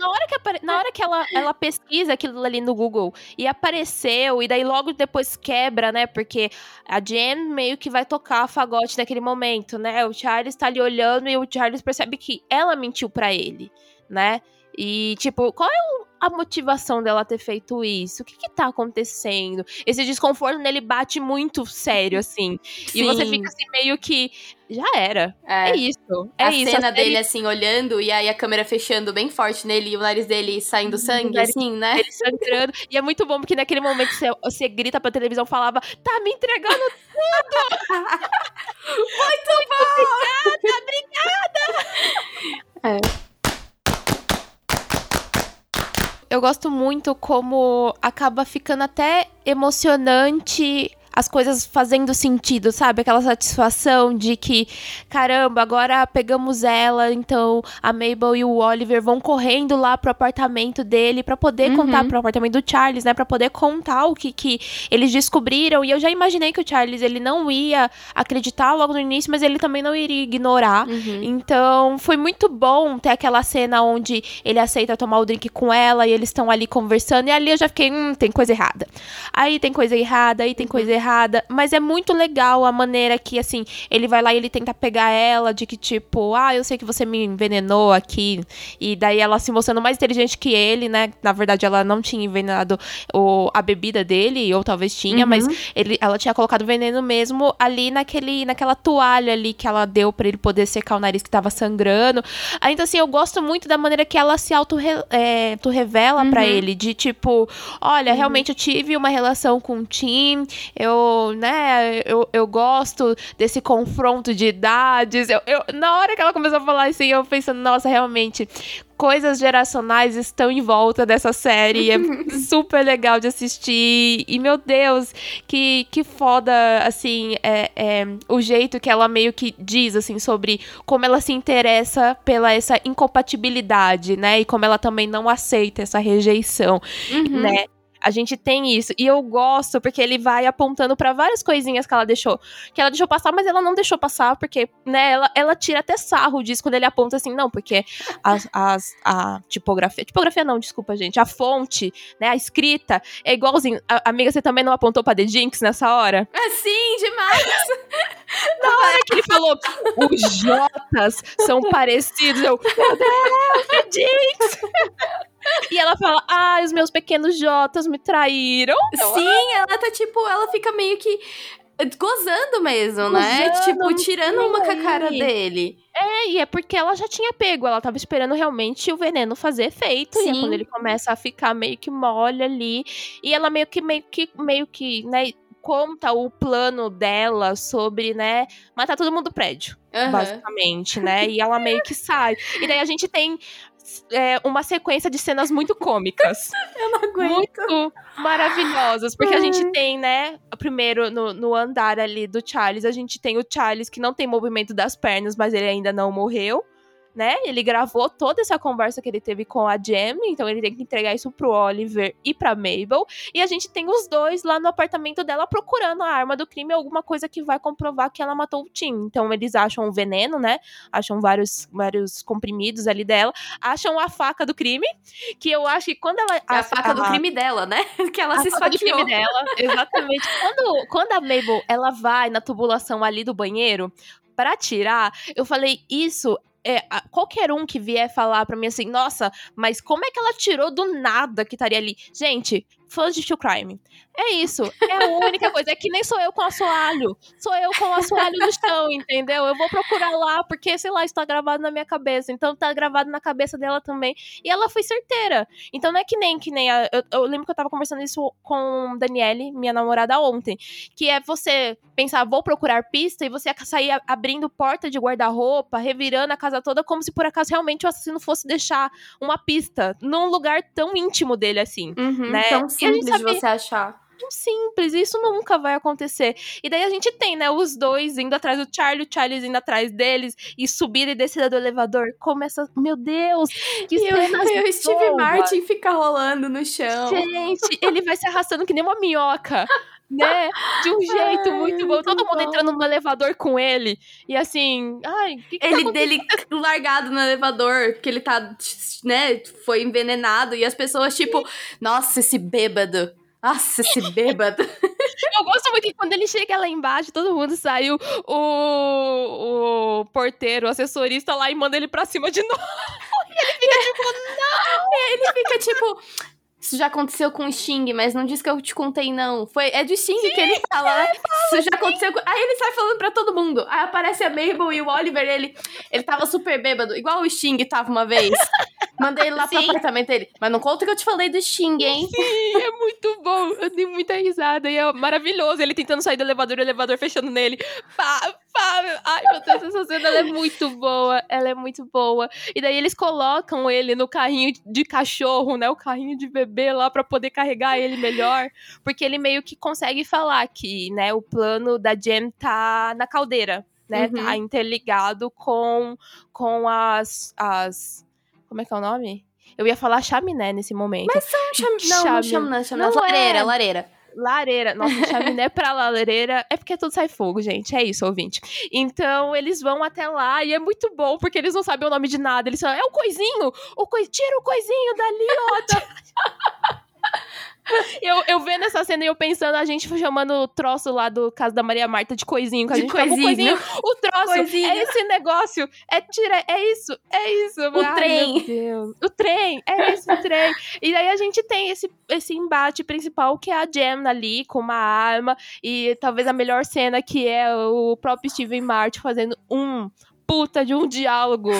S1: na hora que, apare... na hora que ela, ela pesquisa aquilo ali no Google e apareceu, e daí logo depois quebra, né? Porque a Jen meio que vai tocar fagote naquele momento, né? O Charles tá ali olhando e o Charles percebe que ela mentiu para ele, né? E, tipo, qual é o, a motivação dela ter feito isso? O que que tá acontecendo? Esse desconforto nele bate muito sério, assim. Sim. E você fica assim, meio que. Já era. É, é isso. É
S2: a
S1: isso.
S2: cena a dele, assim, olhando, e aí a câmera fechando bem forte nele e o nariz dele saindo sangue, assim, né?
S1: Ele sangrando. e é muito bom porque naquele momento você, você grita pra televisão falava: tá me entregando tudo!
S2: muito, muito bom!
S1: Obrigada, obrigada! É eu gosto muito como acaba ficando até emocionante as coisas fazendo sentido, sabe? Aquela satisfação de que, caramba, agora pegamos ela, então a Mabel e o Oliver vão correndo lá pro apartamento dele para poder uhum. contar pro apartamento do Charles, né, para poder contar o que que eles descobriram. E eu já imaginei que o Charles ele não ia acreditar logo no início, mas ele também não iria ignorar. Uhum. Então, foi muito bom ter aquela cena onde ele aceita tomar o drink com ela e eles estão ali conversando e ali eu já fiquei, hum, tem coisa errada. Aí tem coisa errada, aí tem coisa errada errada, mas é muito legal a maneira que, assim, ele vai lá e ele tenta pegar ela, de que, tipo, ah, eu sei que você me envenenou aqui, e daí ela se mostrando mais inteligente que ele, né? Na verdade, ela não tinha envenenado o, a bebida dele, ou talvez tinha, uhum. mas ele, ela tinha colocado veneno mesmo ali naquele, naquela toalha ali que ela deu para ele poder secar o nariz que tava sangrando. Então, assim, eu gosto muito da maneira que ela se auto-revela é, uhum. para ele, de tipo, olha, uhum. realmente eu tive uma relação com o Tim, eu, né, eu, eu gosto desse confronto de idades. Eu, eu, na hora que ela começou a falar assim, eu pensando, nossa, realmente, coisas geracionais estão em volta dessa série. É super legal de assistir. E, meu Deus, que, que foda, assim, é, é, o jeito que ela meio que diz, assim, sobre como ela se interessa pela essa incompatibilidade, né? E como ela também não aceita essa rejeição, uhum. né? A gente tem isso. E eu gosto porque ele vai apontando para várias coisinhas que ela deixou. Que ela deixou passar, mas ela não deixou passar, porque, né, ela, ela tira até sarro disso quando ele aponta assim, não, porque as, as, a tipografia. Tipografia não, desculpa, gente. A fonte, né, a escrita é igualzinho. A, amiga, você também não apontou pra The Jinx nessa hora?
S2: É sim, demais!
S1: Na hora que ele falou, os Jotas são parecidos, eu, meu Deus, The Jinx! E ela fala: Ah, os meus pequenos Jotas me traíram.
S2: Sim, ela tá tipo, ela fica meio que gozando mesmo, né? gozando, né? Tipo, tirando uma com a cara dele.
S1: É, e é porque ela já tinha pego, ela tava esperando realmente o veneno fazer efeito. Sim. E é quando ele começa a ficar meio que mole ali. E ela meio que, meio que, meio que, né, conta o plano dela sobre, né, matar todo mundo do prédio. Uhum. Basicamente, né? E ela meio que sai. E daí a gente tem é, uma sequência de cenas muito cômicas.
S2: Eu não aguento.
S1: Muito maravilhosas. Porque a gente tem, né, primeiro no, no andar ali do Charles, a gente tem o Charles que não tem movimento das pernas, mas ele ainda não morreu né? Ele gravou toda essa conversa que ele teve com a Jem, então ele tem que entregar isso pro Oliver e pra Mabel. E a gente tem os dois lá no apartamento dela procurando a arma do crime, alguma coisa que vai comprovar que ela matou o Tim. Então eles acham o veneno, né? Acham vários, vários comprimidos ali dela, acham a faca do crime, que eu acho que quando ela. É
S2: a, a faca a, do crime dela, né? Que ela
S1: a
S2: se
S1: faca esfaqueou. do crime dela, exatamente. quando, quando a Mabel ela vai na tubulação ali do banheiro, para tirar, eu falei, isso é, qualquer um que vier falar pra mim assim, nossa, mas como é que ela tirou do nada que estaria ali? Gente, fãs de True Crime. É isso. É a única coisa. É que nem sou eu com assoalho. Sou eu com assoalho no chão, entendeu? Eu vou procurar lá, porque, sei lá, está gravado na minha cabeça. Então tá gravado na cabeça dela também. E ela foi certeira. Então não é que nem que nem a, eu, eu, lembro que eu tava conversando isso com Daniele, minha namorada, ontem. Que é você pensar, vou procurar pista, e você sair abrindo porta de guarda-roupa, revirando a casa toda, como se por acaso realmente o assassino fosse deixar uma pista num lugar tão íntimo dele assim.
S2: Uhum,
S1: né?
S2: Tão simples de você achar
S1: simples, isso nunca vai acontecer. E daí a gente tem, né, os dois indo atrás do Charlie, o Charlie indo atrás deles, e subir e descer do elevador. Começa, meu Deus, que
S2: e o, o Steve Martin fica rolando no chão.
S1: Gente, ele vai se arrastando que nem uma minhoca. né? De um jeito ai, muito bom. Todo mundo entrando no elevador com ele. E assim, ai, que que
S2: ele tá dele largado no elevador, porque ele tá, né, foi envenenado e as pessoas tipo, nossa, esse bêbado. Nossa, esse bêbado.
S1: Eu gosto muito que quando ele chega lá embaixo, todo mundo saiu, o, o porteiro, o assessorista lá e manda ele pra cima de novo. E ele fica tipo, não!
S2: Ele fica tipo, isso já aconteceu com o Sting, mas não diz que eu te contei, não. Foi, é do Sting Sim, que ele fala, né? Isso já aconteceu com... Aí ele sai falando pra todo mundo. Aí aparece a Mabel e o Oliver, ele, ele tava super bêbado, igual o Sting tava uma vez. Mandei ele lá Sim. pro apartamento dele. Mas não conta que eu te falei do Sting, hein?
S1: Sim, é muito bom. Eu dei muita risada e é maravilhoso. Ele tentando sair do elevador, o elevador fechando nele. Pá, pá. Ai, meu Deus, essa cena ela é muito boa. Ela é muito boa. E daí eles colocam ele no carrinho de cachorro, né? O carrinho de bebê lá para poder carregar ele melhor, porque ele meio que consegue falar que, né, o plano da Jem tá na caldeira, né? Tá uhum. Tá interligado com com as as como é que é o nome? Eu ia falar chaminé nesse momento.
S2: Mas são cham... não, não chaminé, chaminé, não lareira, é. lareira.
S1: Lareira. Nossa, chaminé pra lareira é porque tudo sai fogo, gente. É isso, ouvinte. Então, eles vão até lá e é muito bom, porque eles não sabem o nome de nada. Eles falam, é o coisinho! O coi... Tira o coisinho dali, ó. eu, eu vendo essa cena e eu pensando, a gente chamando o troço lá do caso da Maria Marta de coisinho, que a
S2: De
S1: gente coisinho.
S2: coisinho.
S1: O troço
S2: Coisinho.
S1: é esse negócio. É tira, é isso, é isso.
S2: O trem.
S1: Meu Deus. O trem, é esse o trem. E daí a gente tem esse, esse embate principal que é a Jem ali com uma arma e talvez a melhor cena que é o próprio Steven Martin fazendo um puta de um diálogo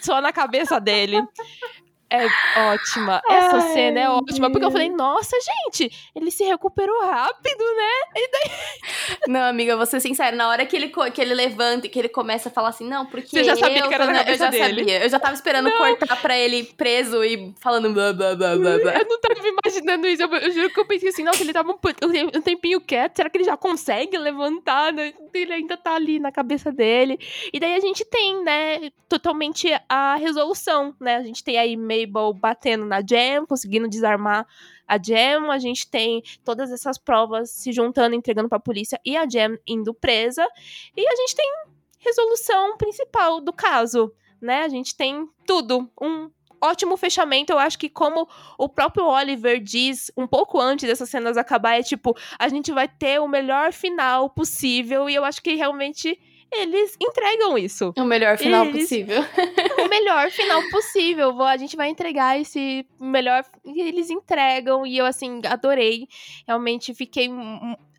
S1: só na cabeça dele. É ótima. Essa
S2: Ai,
S1: cena é ótima. Porque eu falei, nossa, gente, ele se recuperou rápido, né?
S2: Não, amiga, vou ser sincera. Na hora que ele, que ele levanta e que ele começa a falar assim, não, porque
S1: Você já sabia
S2: eu,
S1: que era na
S2: tô- eu
S1: cabeça
S2: já
S1: dele.
S2: sabia. Eu já tava esperando cortar pra ele preso e falando blá, blá, blá, blá, blá.
S1: Eu não tava imaginando isso. Eu, eu juro que eu pensei assim, nossa, ele tava um, um tempinho quieto. Será que ele já consegue levantar? né? Ele ainda tá ali na cabeça dele. E daí a gente tem, né, totalmente a resolução, né? A gente tem aí Mabel batendo na Jam, conseguindo desarmar a Jam. A gente tem todas essas provas se juntando, entregando pra polícia e a Jam indo presa. E a gente tem resolução principal do caso, né? A gente tem tudo. Um ótimo fechamento. Eu acho que como o próprio Oliver diz um pouco antes dessas cenas acabar, é tipo, a gente vai ter o melhor final possível. E eu acho que realmente eles entregam isso.
S2: O melhor final
S1: Eles-
S2: possível.
S1: o melhor final possível. A gente vai entregar esse melhor. E eles entregam. E eu, assim, adorei. Realmente fiquei,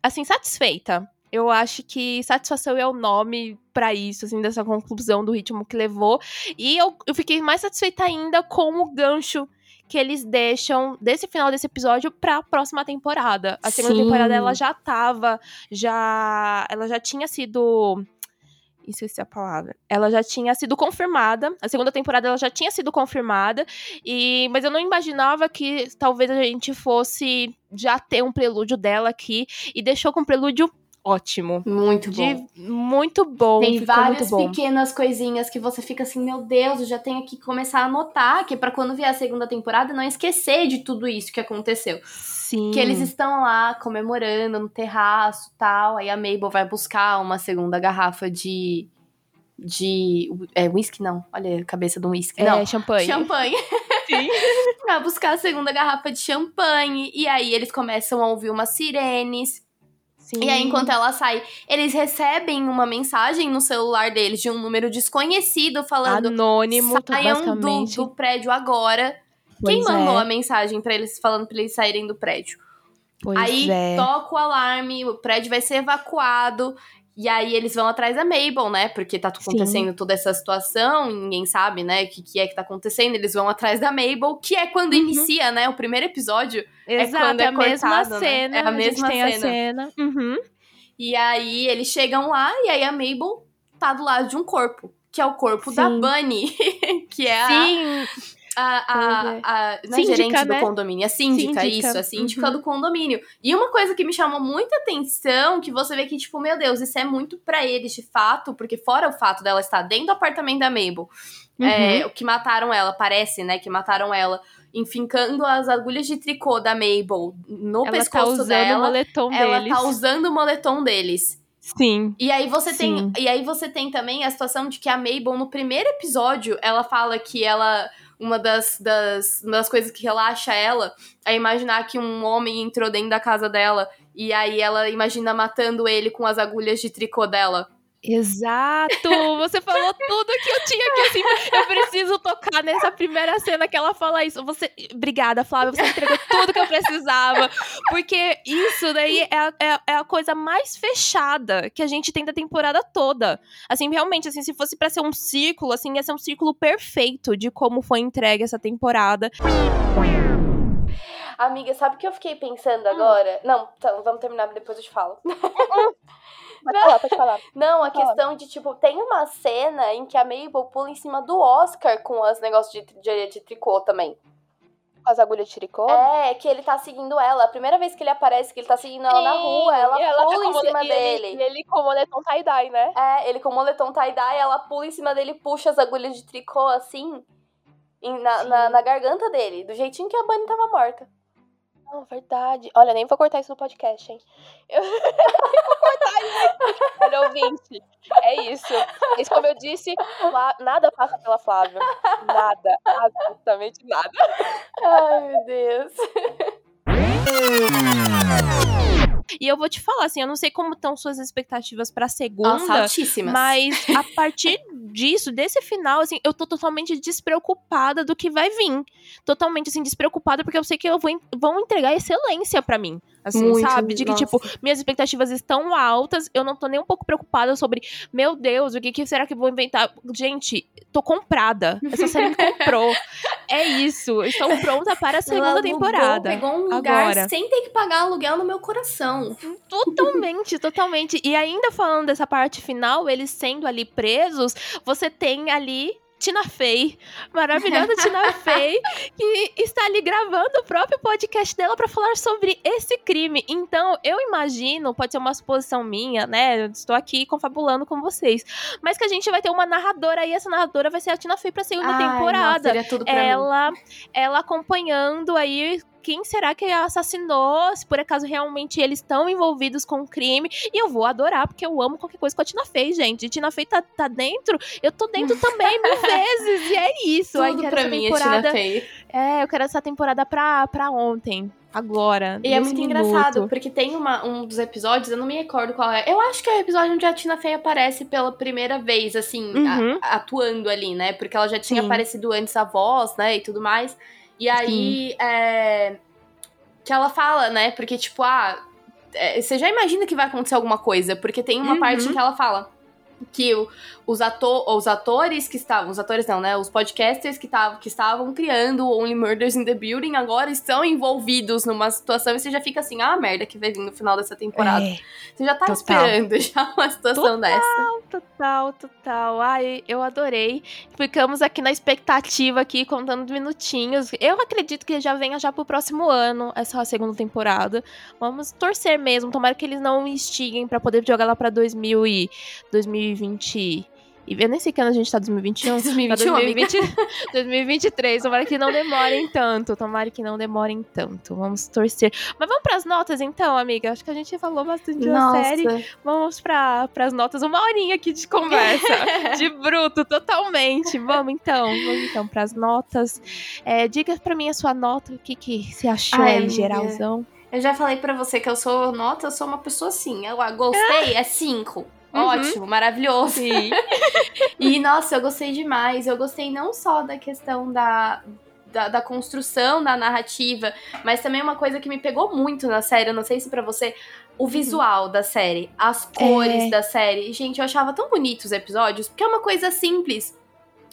S1: assim, satisfeita. Eu acho que satisfação é o nome pra isso, assim, dessa conclusão do ritmo que levou. E eu, eu fiquei mais satisfeita ainda com o gancho que eles deixam desse final desse episódio pra próxima temporada. A segunda
S2: Sim.
S1: temporada ela já tava, já ela já tinha sido esqueci a palavra. Ela já tinha sido confirmada. A segunda temporada ela já tinha sido confirmada. E mas eu não imaginava que talvez a gente fosse já ter um prelúdio dela aqui e deixou com um prelúdio ótimo.
S2: Muito
S1: De
S2: bom.
S1: muito bom.
S2: Tem várias
S1: bom.
S2: pequenas coisinhas que você fica assim, meu Deus, eu já tenho que começar a anotar, que é pra quando vier a segunda temporada não esquecer de tudo isso que aconteceu.
S1: Sim.
S2: Que eles estão lá comemorando no terraço tal. Aí a Mabel vai buscar uma segunda garrafa de. de. É, whisky não. Olha a cabeça de um whisky.
S1: é,
S2: não.
S1: champanhe.
S2: Champanhe.
S1: Sim.
S2: pra buscar a segunda garrafa de champanhe. E aí eles começam a ouvir umas sirenes.
S1: Sim.
S2: E aí, enquanto ela sai, eles recebem uma mensagem no celular deles de um número desconhecido falando.
S1: anônimo,
S2: Saiam do, do prédio agora. Quem
S1: Pois
S2: mandou
S1: é,
S2: a mensagem pra eles falando pra eles saírem do prédio?
S1: Pois
S2: aí
S1: é.
S2: toca o alarme, o prédio vai ser evacuado. E aí eles vão atrás da Mabel, né? Porque tá
S1: Sim.
S2: acontecendo toda essa situação, ninguém sabe, né, o que, que é que tá acontecendo. Eles vão atrás da Mabel, que é quando
S1: Uhum.
S2: inicia, né? O primeiro episódio.
S1: Exato,
S2: quando é
S1: é a mesma
S2: cortado, né?
S1: cena.
S2: É a mesma
S1: tem
S2: cena.
S1: a cena. Uhum.
S2: E aí eles chegam lá e aí a Mabel tá do lado de um corpo. Que é o corpo da
S1: Sim.
S2: Bunny, que é a,
S1: Sim,
S2: a, a,
S1: é.
S2: a, não é
S1: Síndica,
S2: gerente
S1: né?
S2: do condomínio, a síndica,
S1: Síndica.
S2: isso, a síndica
S1: Uhum.
S2: do condomínio. E uma coisa que me chamou muita atenção, que você vê que, tipo, meu Deus, isso é muito pra eles de fato, porque fora o fato dela estar dentro do apartamento da Mabel,
S1: Uhum.
S2: é, o que mataram ela, parece, né, que mataram ela, enfincando as agulhas de tricô da Mabel no
S1: ela tá
S2: pescoço
S1: o
S2: dela,
S1: moletom
S2: ela
S1: deles.
S2: tá usando o moletom deles.
S1: Sim.
S2: E aí você tem,
S1: Sim.
S2: e aí você tem também a situação de que a Mabel no primeiro episódio, ela fala que ela uma das, das, uma das coisas que relaxa ela é imaginar que um homem entrou dentro da casa dela e aí ela imagina matando ele com as agulhas de tricô dela.
S1: Exato! Você falou tudo que eu tinha aqui, assim. Eu preciso tocar nessa primeira cena que ela fala isso. Você... Obrigada, Flávia. Você entregou tudo que eu precisava. Porque isso daí é a, é a- é a coisa mais fechada que a gente tem da temporada toda. Assim, realmente, assim, se fosse pra ser um círculo, assim, ia ser um círculo perfeito de como foi entregue essa temporada.
S2: Amiga, sabe o que eu fiquei pensando agora? Não, tá, vamos terminar, depois eu te falo.
S1: Pode falar, pode falar.
S2: Não, a
S1: Fala.
S2: questão de, tipo, tem uma cena em que a Mabel pula em cima do Oscar com os negócios de, de, de tricô também.
S1: As agulhas de tricô?
S2: É, que ele tá seguindo ela. A primeira vez que ele aparece, que ele tá seguindo ela na rua, ela, pula em cima dele.
S1: ele com o moletom tie-dye, né?
S2: É, ele com o moletom tie-dye, ela pula em cima dele e puxa as agulhas de tricô assim, na, na, na garganta dele, do jeitinho que a Bunny tava morta.
S1: Não, verdade. Olha, nem vou cortar isso no podcast, hein? Eu nem vou cortar isso. Olha, ouvinte. É isso. Mas como eu disse, Flá- nada passa pela Flávia. Nada. Absolutamente nada.
S2: Ai, meu Deus.
S1: E eu vou te falar, assim, eu não sei como estão suas expectativas pra segunda.
S2: Nossa, altíssimas.
S1: Mas a partir disso, desse final, assim, eu tô totalmente despreocupada do que vai vir. Totalmente, assim, despreocupada, porque eu sei que eu vou, vão entregar excelência para mim. Assim, Muito, sabe? De que, tipo, nossa. tipo, minhas expectativas estão altas, eu não tô nem um pouco preocupada sobre, meu Deus, o que, que será que eu vou inventar? Gente, tô comprada. Essa série me comprou. é isso. Estou pronta para a segunda Ela temporada.
S2: Pegou um lugar Agora. sem ter que pagar aluguel no meu coração.
S1: Totalmente, totalmente. E ainda falando dessa parte final, eles sendo ali presos, você tem ali Tina Fey, maravilhosa Tina Fey, que está ali gravando o próprio podcast dela para falar sobre esse crime. Então, eu imagino, pode ser uma suposição minha, né? Eu estou aqui confabulando com vocês, mas que a gente vai ter uma narradora e essa narradora vai ser a Tina Fey para segunda Ai, temporada.
S2: Nossa, tudo pra
S1: ela,
S2: mim.
S1: ela acompanhando aí quem será que assassinou, se por acaso realmente eles estão envolvidos com o crime. E eu vou adorar, porque eu amo qualquer coisa que a Tina Fey, gente. Tina Fey tá, tá dentro, eu tô dentro também mil vezes. E é isso.
S2: Tudo Aí, quero pra mim temporada, é Tina Fey.
S1: É, eu quero essa temporada pra, pra ontem. Agora.
S2: E é muito minuto. engraçado, porque tem uma, um dos episódios, eu não me recordo qual é. Eu acho que é o episódio onde a Tina Fey aparece pela primeira vez, assim, uhum. a, atuando ali, né? Porque ela já tinha Sim. aparecido antes a voz, né? E tudo mais. E aí, é, que ela fala, né? Porque, tipo, ah, é, você já imagina que vai acontecer alguma coisa, porque tem uma uhum. parte que ela fala que os, ator, os atores que estavam, os atores não, né? Os podcasters que, tavam, que estavam criando Only Murders in the Building agora estão envolvidos numa situação e você já fica assim, ah, merda que vai vir no final dessa temporada. É, você já tá total. esperando já uma situação
S1: total,
S2: dessa.
S1: Total, total. Ai, eu adorei. Ficamos aqui na expectativa aqui, contando minutinhos. Eu acredito que já venha já pro próximo ano essa segunda temporada. Vamos torcer mesmo, tomara que eles não instiguem para poder jogar lá pra 2000 e 2020 e eu nem sei que ano a gente tá, 2021?
S2: 2021, 2020,
S1: 2023. Tomara que não demorem tanto. Tomara que não demorem tanto. Vamos torcer. Mas vamos pras notas então, amiga. Acho que a gente falou bastante Nossa. da série. Vamos pra, pras notas. Uma horinha aqui de conversa. de bruto, totalmente. Vamos então. Vamos então pras notas. É, diga pra mim a sua nota. O que, que você achou Ai, aí, geralzão?
S2: Eu já falei para você que eu sou nota, eu sou uma pessoa assim. Eu gostei, é 5. Uhum. Ótimo, maravilhoso.
S1: Sim.
S2: e, nossa, eu gostei demais. Eu gostei não só da questão da, da, da, construção da narrativa, mas também uma coisa que me pegou muito na série, eu não sei se para você, o uhum. visual da série, as cores é. da série. Gente, eu achava tão bonitos os episódios, porque é uma coisa simples.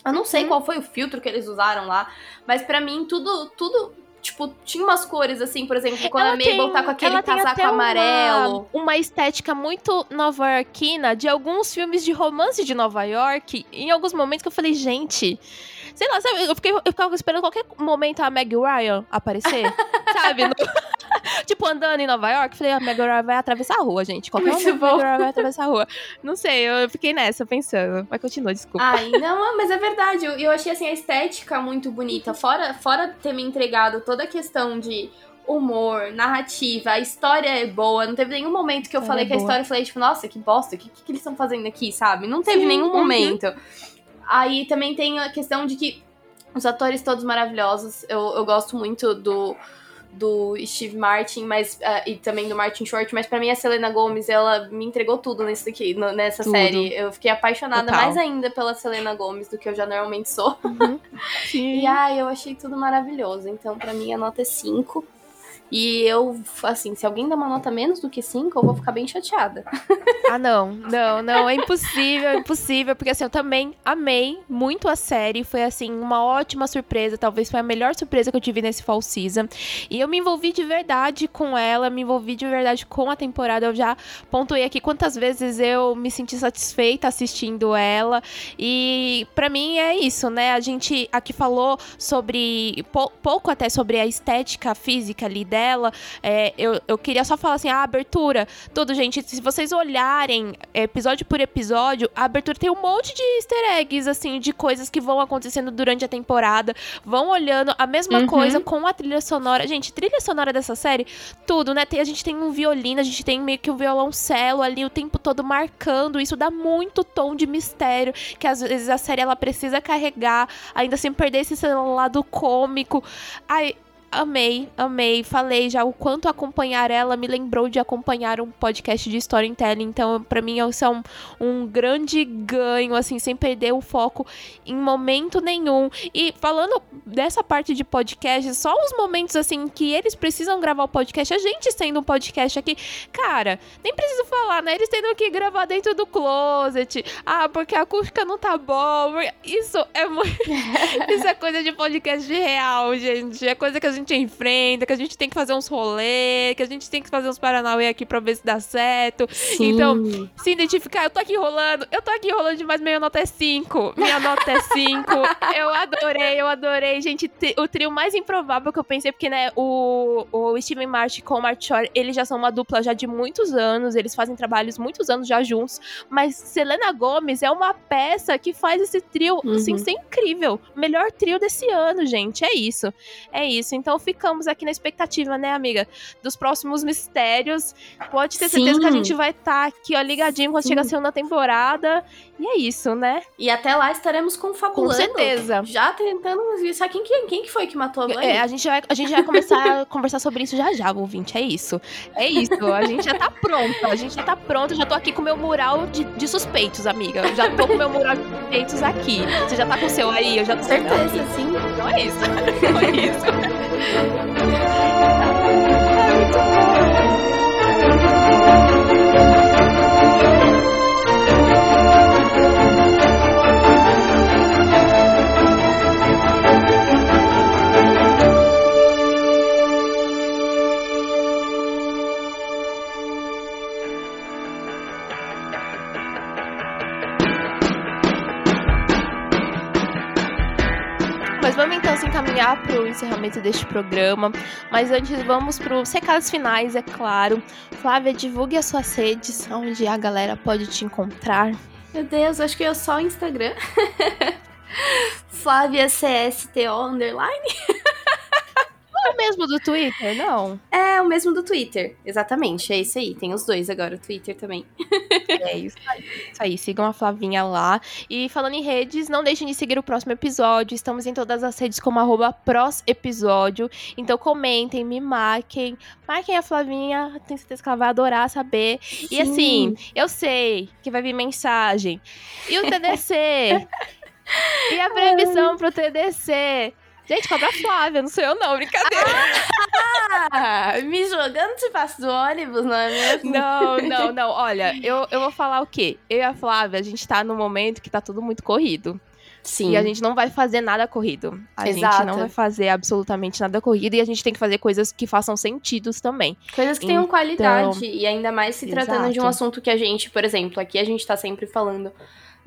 S2: Eu não sei uhum. qual foi o filtro que eles usaram lá, mas para mim tudo tudo tipo, tinha umas cores assim, por exemplo, quando ela a Mabel tem, tá com aquele casaco amarelo.
S1: Uma, uma estética muito nova-iorquina de alguns filmes de romance de Nova York. Em alguns momentos que eu falei, gente. Sei lá, sabe? Eu, fiquei, eu ficava esperando qualquer momento a Meg Ryan aparecer, sabe? No... tipo, andando em Nova York, falei, a Meg Ryan vai atravessar a rua, gente. Qualquer Muito momento bom. a Meg Ryan vai atravessar a rua. Não sei, eu fiquei nessa pensando. Mas continua, desculpa.
S2: Ai, não, mas é verdade. Eu, eu achei, assim, a estética muito bonita. Fora, fora ter me entregado toda a questão de humor, narrativa, a história é boa. Não teve nenhum momento que eu falei é que a história, eu falei, tipo, nossa, que bosta, o que, que, que, eles estão fazendo aqui, sabe? Não teve Sim, nenhum uhum. Aí também tem a questão de que os atores todos maravilhosos. Eu, eu gosto muito do, do Steve Martin, mas uh, e também do Martin Short, mas para mim a Selena Gomez, ela me entregou tudo nisso aqui, no, nessa tudo. série. Eu fiquei apaixonada Total. mais ainda pela Selena Gomez do que eu já normalmente sou. Uhum. e ai, eu achei tudo maravilhoso. Então, para mim a nota é 5. E eu, assim, se alguém dá uma nota menos do que 5, eu vou ficar bem chateada.
S1: Ah, não, não, não, é impossível, é impossível, porque assim, eu também amei muito a série, foi assim, uma ótima surpresa, talvez foi a melhor surpresa que eu tive nesse fall season. E eu me envolvi de verdade com ela, me envolvi de verdade com a temporada, eu já pontuei aqui quantas vezes eu me senti satisfeita assistindo ela, e para mim é isso, né, a gente aqui falou sobre, pouco até sobre a estética física ali dela, dela. É, eu, eu queria só falar assim, a abertura, tudo, gente, se vocês olharem episódio por episódio, a abertura tem um monte de easter eggs, assim, de coisas que vão acontecendo durante a temporada. Vão olhando a mesma uhum. coisa com a trilha sonora. Gente, trilha sonora dessa série, tudo, né? Tem, a gente tem um violino, a gente tem meio que um violoncelo ali o tempo todo marcando. Isso dá muito tom de mistério, que às vezes a série ela precisa carregar, ainda sem perder esse lado cômico. Ai, amei, amei. Falei já o quanto acompanhar ela me lembrou de acompanhar um podcast de storytelling. Então, para mim, isso é um, um grande ganho, assim, sem perder o foco em momento nenhum. E falando dessa parte de podcast, só os momentos, assim, que eles precisam gravar o podcast, a gente sendo um podcast aqui, cara, nem preciso falar, né? Eles tendo que gravar dentro do closet. Ah, porque a acústica não tá boa. Isso é muito. isso é coisa de podcast real, gente. É coisa que a gente enfrenta, que a gente tem que fazer uns rolês, que a gente tem que fazer uns paranauê aqui pra ver se dá certo. Sim. Então, se identificar, eu tô aqui rolando, eu tô aqui rolando demais, minha nota é 5. Minha nota é 5. eu adorei, eu adorei. Gente, o trio mais improvável que eu pensei, porque, né, o, o Steven Marsh com o Mark Shore, eles já são uma dupla já de muitos anos, eles fazem trabalhos muitos anos já juntos, mas Selena Gomes é uma peça que faz esse trio, assim, uhum. assim, ser incrível. Melhor trio desse ano, gente, é isso. É isso. Então ficamos aqui na expectativa, né, amiga, dos próximos mistérios. Pode ter Sim. certeza que a gente vai estar tá aqui, ó, ligadinho quando Sim. chega a segunda temporada. E é isso, né?
S2: E até lá estaremos confabulando.
S1: Com certeza.
S2: Já tentando sabe quem, quem, quem que foi que matou a mãe?
S1: É, a gente vai, a gente vai começar a conversar sobre isso já já, ouvinte. É isso. É isso. A gente já tá pronta. A gente já tá pronta. Já tô aqui com o meu mural de, de suspeitos, amiga. Já tô com o meu mural de suspeitos aqui. Você já tá com o seu aí? Eu já tô
S2: Certeza, sim.
S1: Então é isso. Então é isso. É muito bom. Encaminhar para o encerramento deste programa. Mas antes, vamos para os recados finais, é claro. Flávia, divulgue as suas redes, onde a galera pode te encontrar.
S2: Meu Deus, acho que é só o Instagram. Flávia CSTO underline.
S1: É o mesmo do Twitter, não?
S2: É o mesmo do Twitter, exatamente. É isso aí. Tem os dois agora, o Twitter também.
S1: é isso aí. Isso aí. Sigam a Flavinha lá. E falando em redes, não deixem de seguir o próximo episódio. Estamos em todas as redes como arroba episódio. Então comentem, me marquem. Marquem a Flavinha. Tenho certeza que ela vai adorar saber. Sim. E assim, eu sei que vai vir mensagem. E o TDC? e a previsão pro TDC? Gente, cobra Flávia, não sou eu não, brincadeira.
S2: Ah, me jogando debaixo do ônibus, não é mesmo?
S1: Não, não, não. Olha, eu, eu vou falar o quê? Eu e a Flávia, a gente tá num momento que tá tudo muito corrido. Sim. E a gente não vai fazer nada corrido. A Exato. gente não vai fazer absolutamente nada corrido e a gente tem que fazer coisas que façam sentido também.
S2: Coisas que então... tenham qualidade. E ainda mais se tratando Exato. de um assunto que a gente, por exemplo, aqui a gente tá sempre falando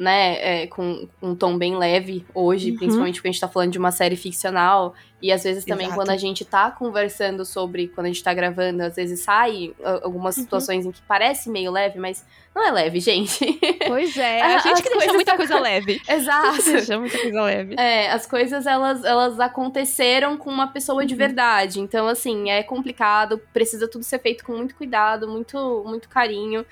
S2: né, é, com um tom bem leve hoje, uhum. principalmente porque a gente tá falando de uma série ficcional. E às vezes também Exato. quando a gente tá conversando sobre, quando a gente tá gravando, às vezes sai algumas uhum. situações em que parece meio leve, mas não é leve, gente.
S1: Pois é, a gente que deixa muita coisa leve.
S2: Exato.
S1: deixa muita coisa leve.
S2: É, as coisas elas, elas aconteceram com uma pessoa de uhum. verdade. Então, assim, é complicado, precisa tudo ser feito com muito cuidado, muito, muito carinho.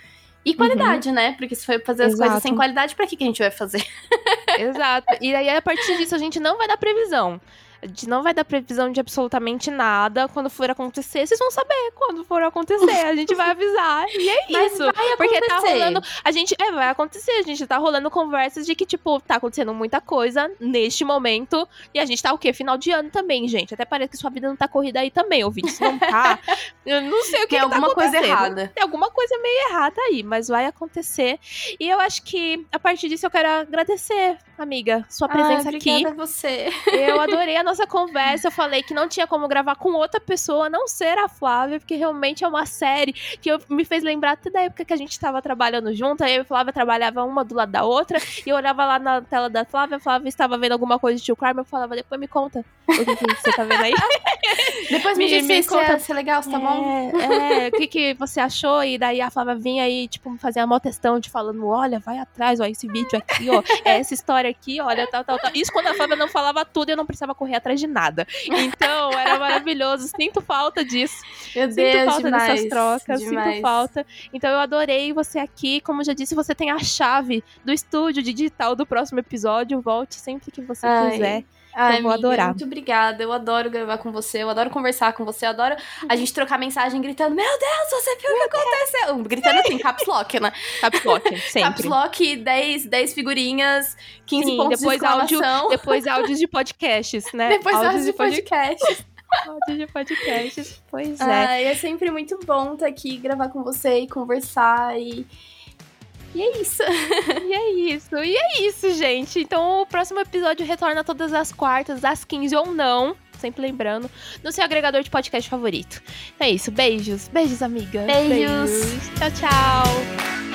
S2: E qualidade, uhum. né? Porque se for fazer as Exato. coisas sem qualidade, pra que, que a gente vai fazer?
S1: Exato. E aí, a partir disso, a gente não vai dar previsão. A gente não vai dar previsão de absolutamente nada quando for acontecer. Vocês vão saber quando for acontecer. A gente vai avisar. E é Mas isso. Porque tá rolando. A gente. É, vai acontecer. A gente tá rolando conversas de que, tipo, tá acontecendo muita coisa neste momento. E a gente tá o quê? Final de ano também, gente. Até parece que sua vida não tá corrida aí também, ouvinte. Se não tá. Eu não sei o que,
S2: Tem
S1: que tá
S2: alguma coisa errada.
S1: Tem alguma coisa meio errada aí, mas vai acontecer. E eu acho que a partir disso eu quero agradecer, amiga, sua presença
S2: ah,
S1: aqui.
S2: a você.
S1: Eu adorei a nossa conversa, eu falei que não tinha como gravar com outra pessoa, não ser a Flávia, porque realmente é uma série que eu, me fez lembrar até da época que a gente estava trabalhando junto. Aí eu e a Flávia trabalhava uma do lado da outra, e eu olhava lá na tela da Flávia, a Flávia estava vendo alguma coisa de Tio Crime, eu falava, depois me conta o que, que você tá vendo aí.
S2: depois me, me diz me se, conta. se é legal, se tá é, bom.
S1: É, o que, que você achou? E daí a Flávia vinha aí, tipo, fazer uma testão de falando, olha, vai atrás, ó, esse vídeo aqui, ó, é essa história aqui, olha, tal, tal, tal. Isso quando a Flávia não falava tudo, eu não precisava correr atrás de nada. Então, era maravilhoso. Sinto falta disso.
S2: Meu
S1: Sinto
S2: Deus,
S1: falta
S2: demais,
S1: dessas trocas,
S2: demais.
S1: sinto falta. Então eu adorei você aqui. Como eu já disse, você tem a chave do estúdio digital do próximo episódio. Volte sempre que você
S2: Ai.
S1: quiser.
S2: Ai,
S1: eu vou
S2: amiga,
S1: adorar.
S2: Muito obrigada. Eu adoro gravar com você. Eu adoro conversar com você. Eu adoro a gente trocar mensagem gritando: Meu Deus, você viu o que aconteceu? Gritando assim, caps lock, né?
S1: Caps Lock,
S2: Caps
S1: sempre.
S2: lock, 10, 10 figurinhas, 15
S1: Sim,
S2: pontos
S1: depois
S2: de
S1: áudio, depois áudios de podcasts, né?
S2: Depois áudios de
S1: pod-
S2: podcast.
S1: áudios de podcasts. Pois é.
S2: Ai, é sempre muito bom estar aqui, gravar com você e conversar e. E é isso.
S1: E é isso, e é isso, gente. Então o próximo episódio retorna todas as quartas, às 15 ou não. Sempre lembrando, no seu agregador de podcast favorito. Então é isso, beijos. Beijos, amiga.
S2: Beijos.
S1: Tchau, tchau.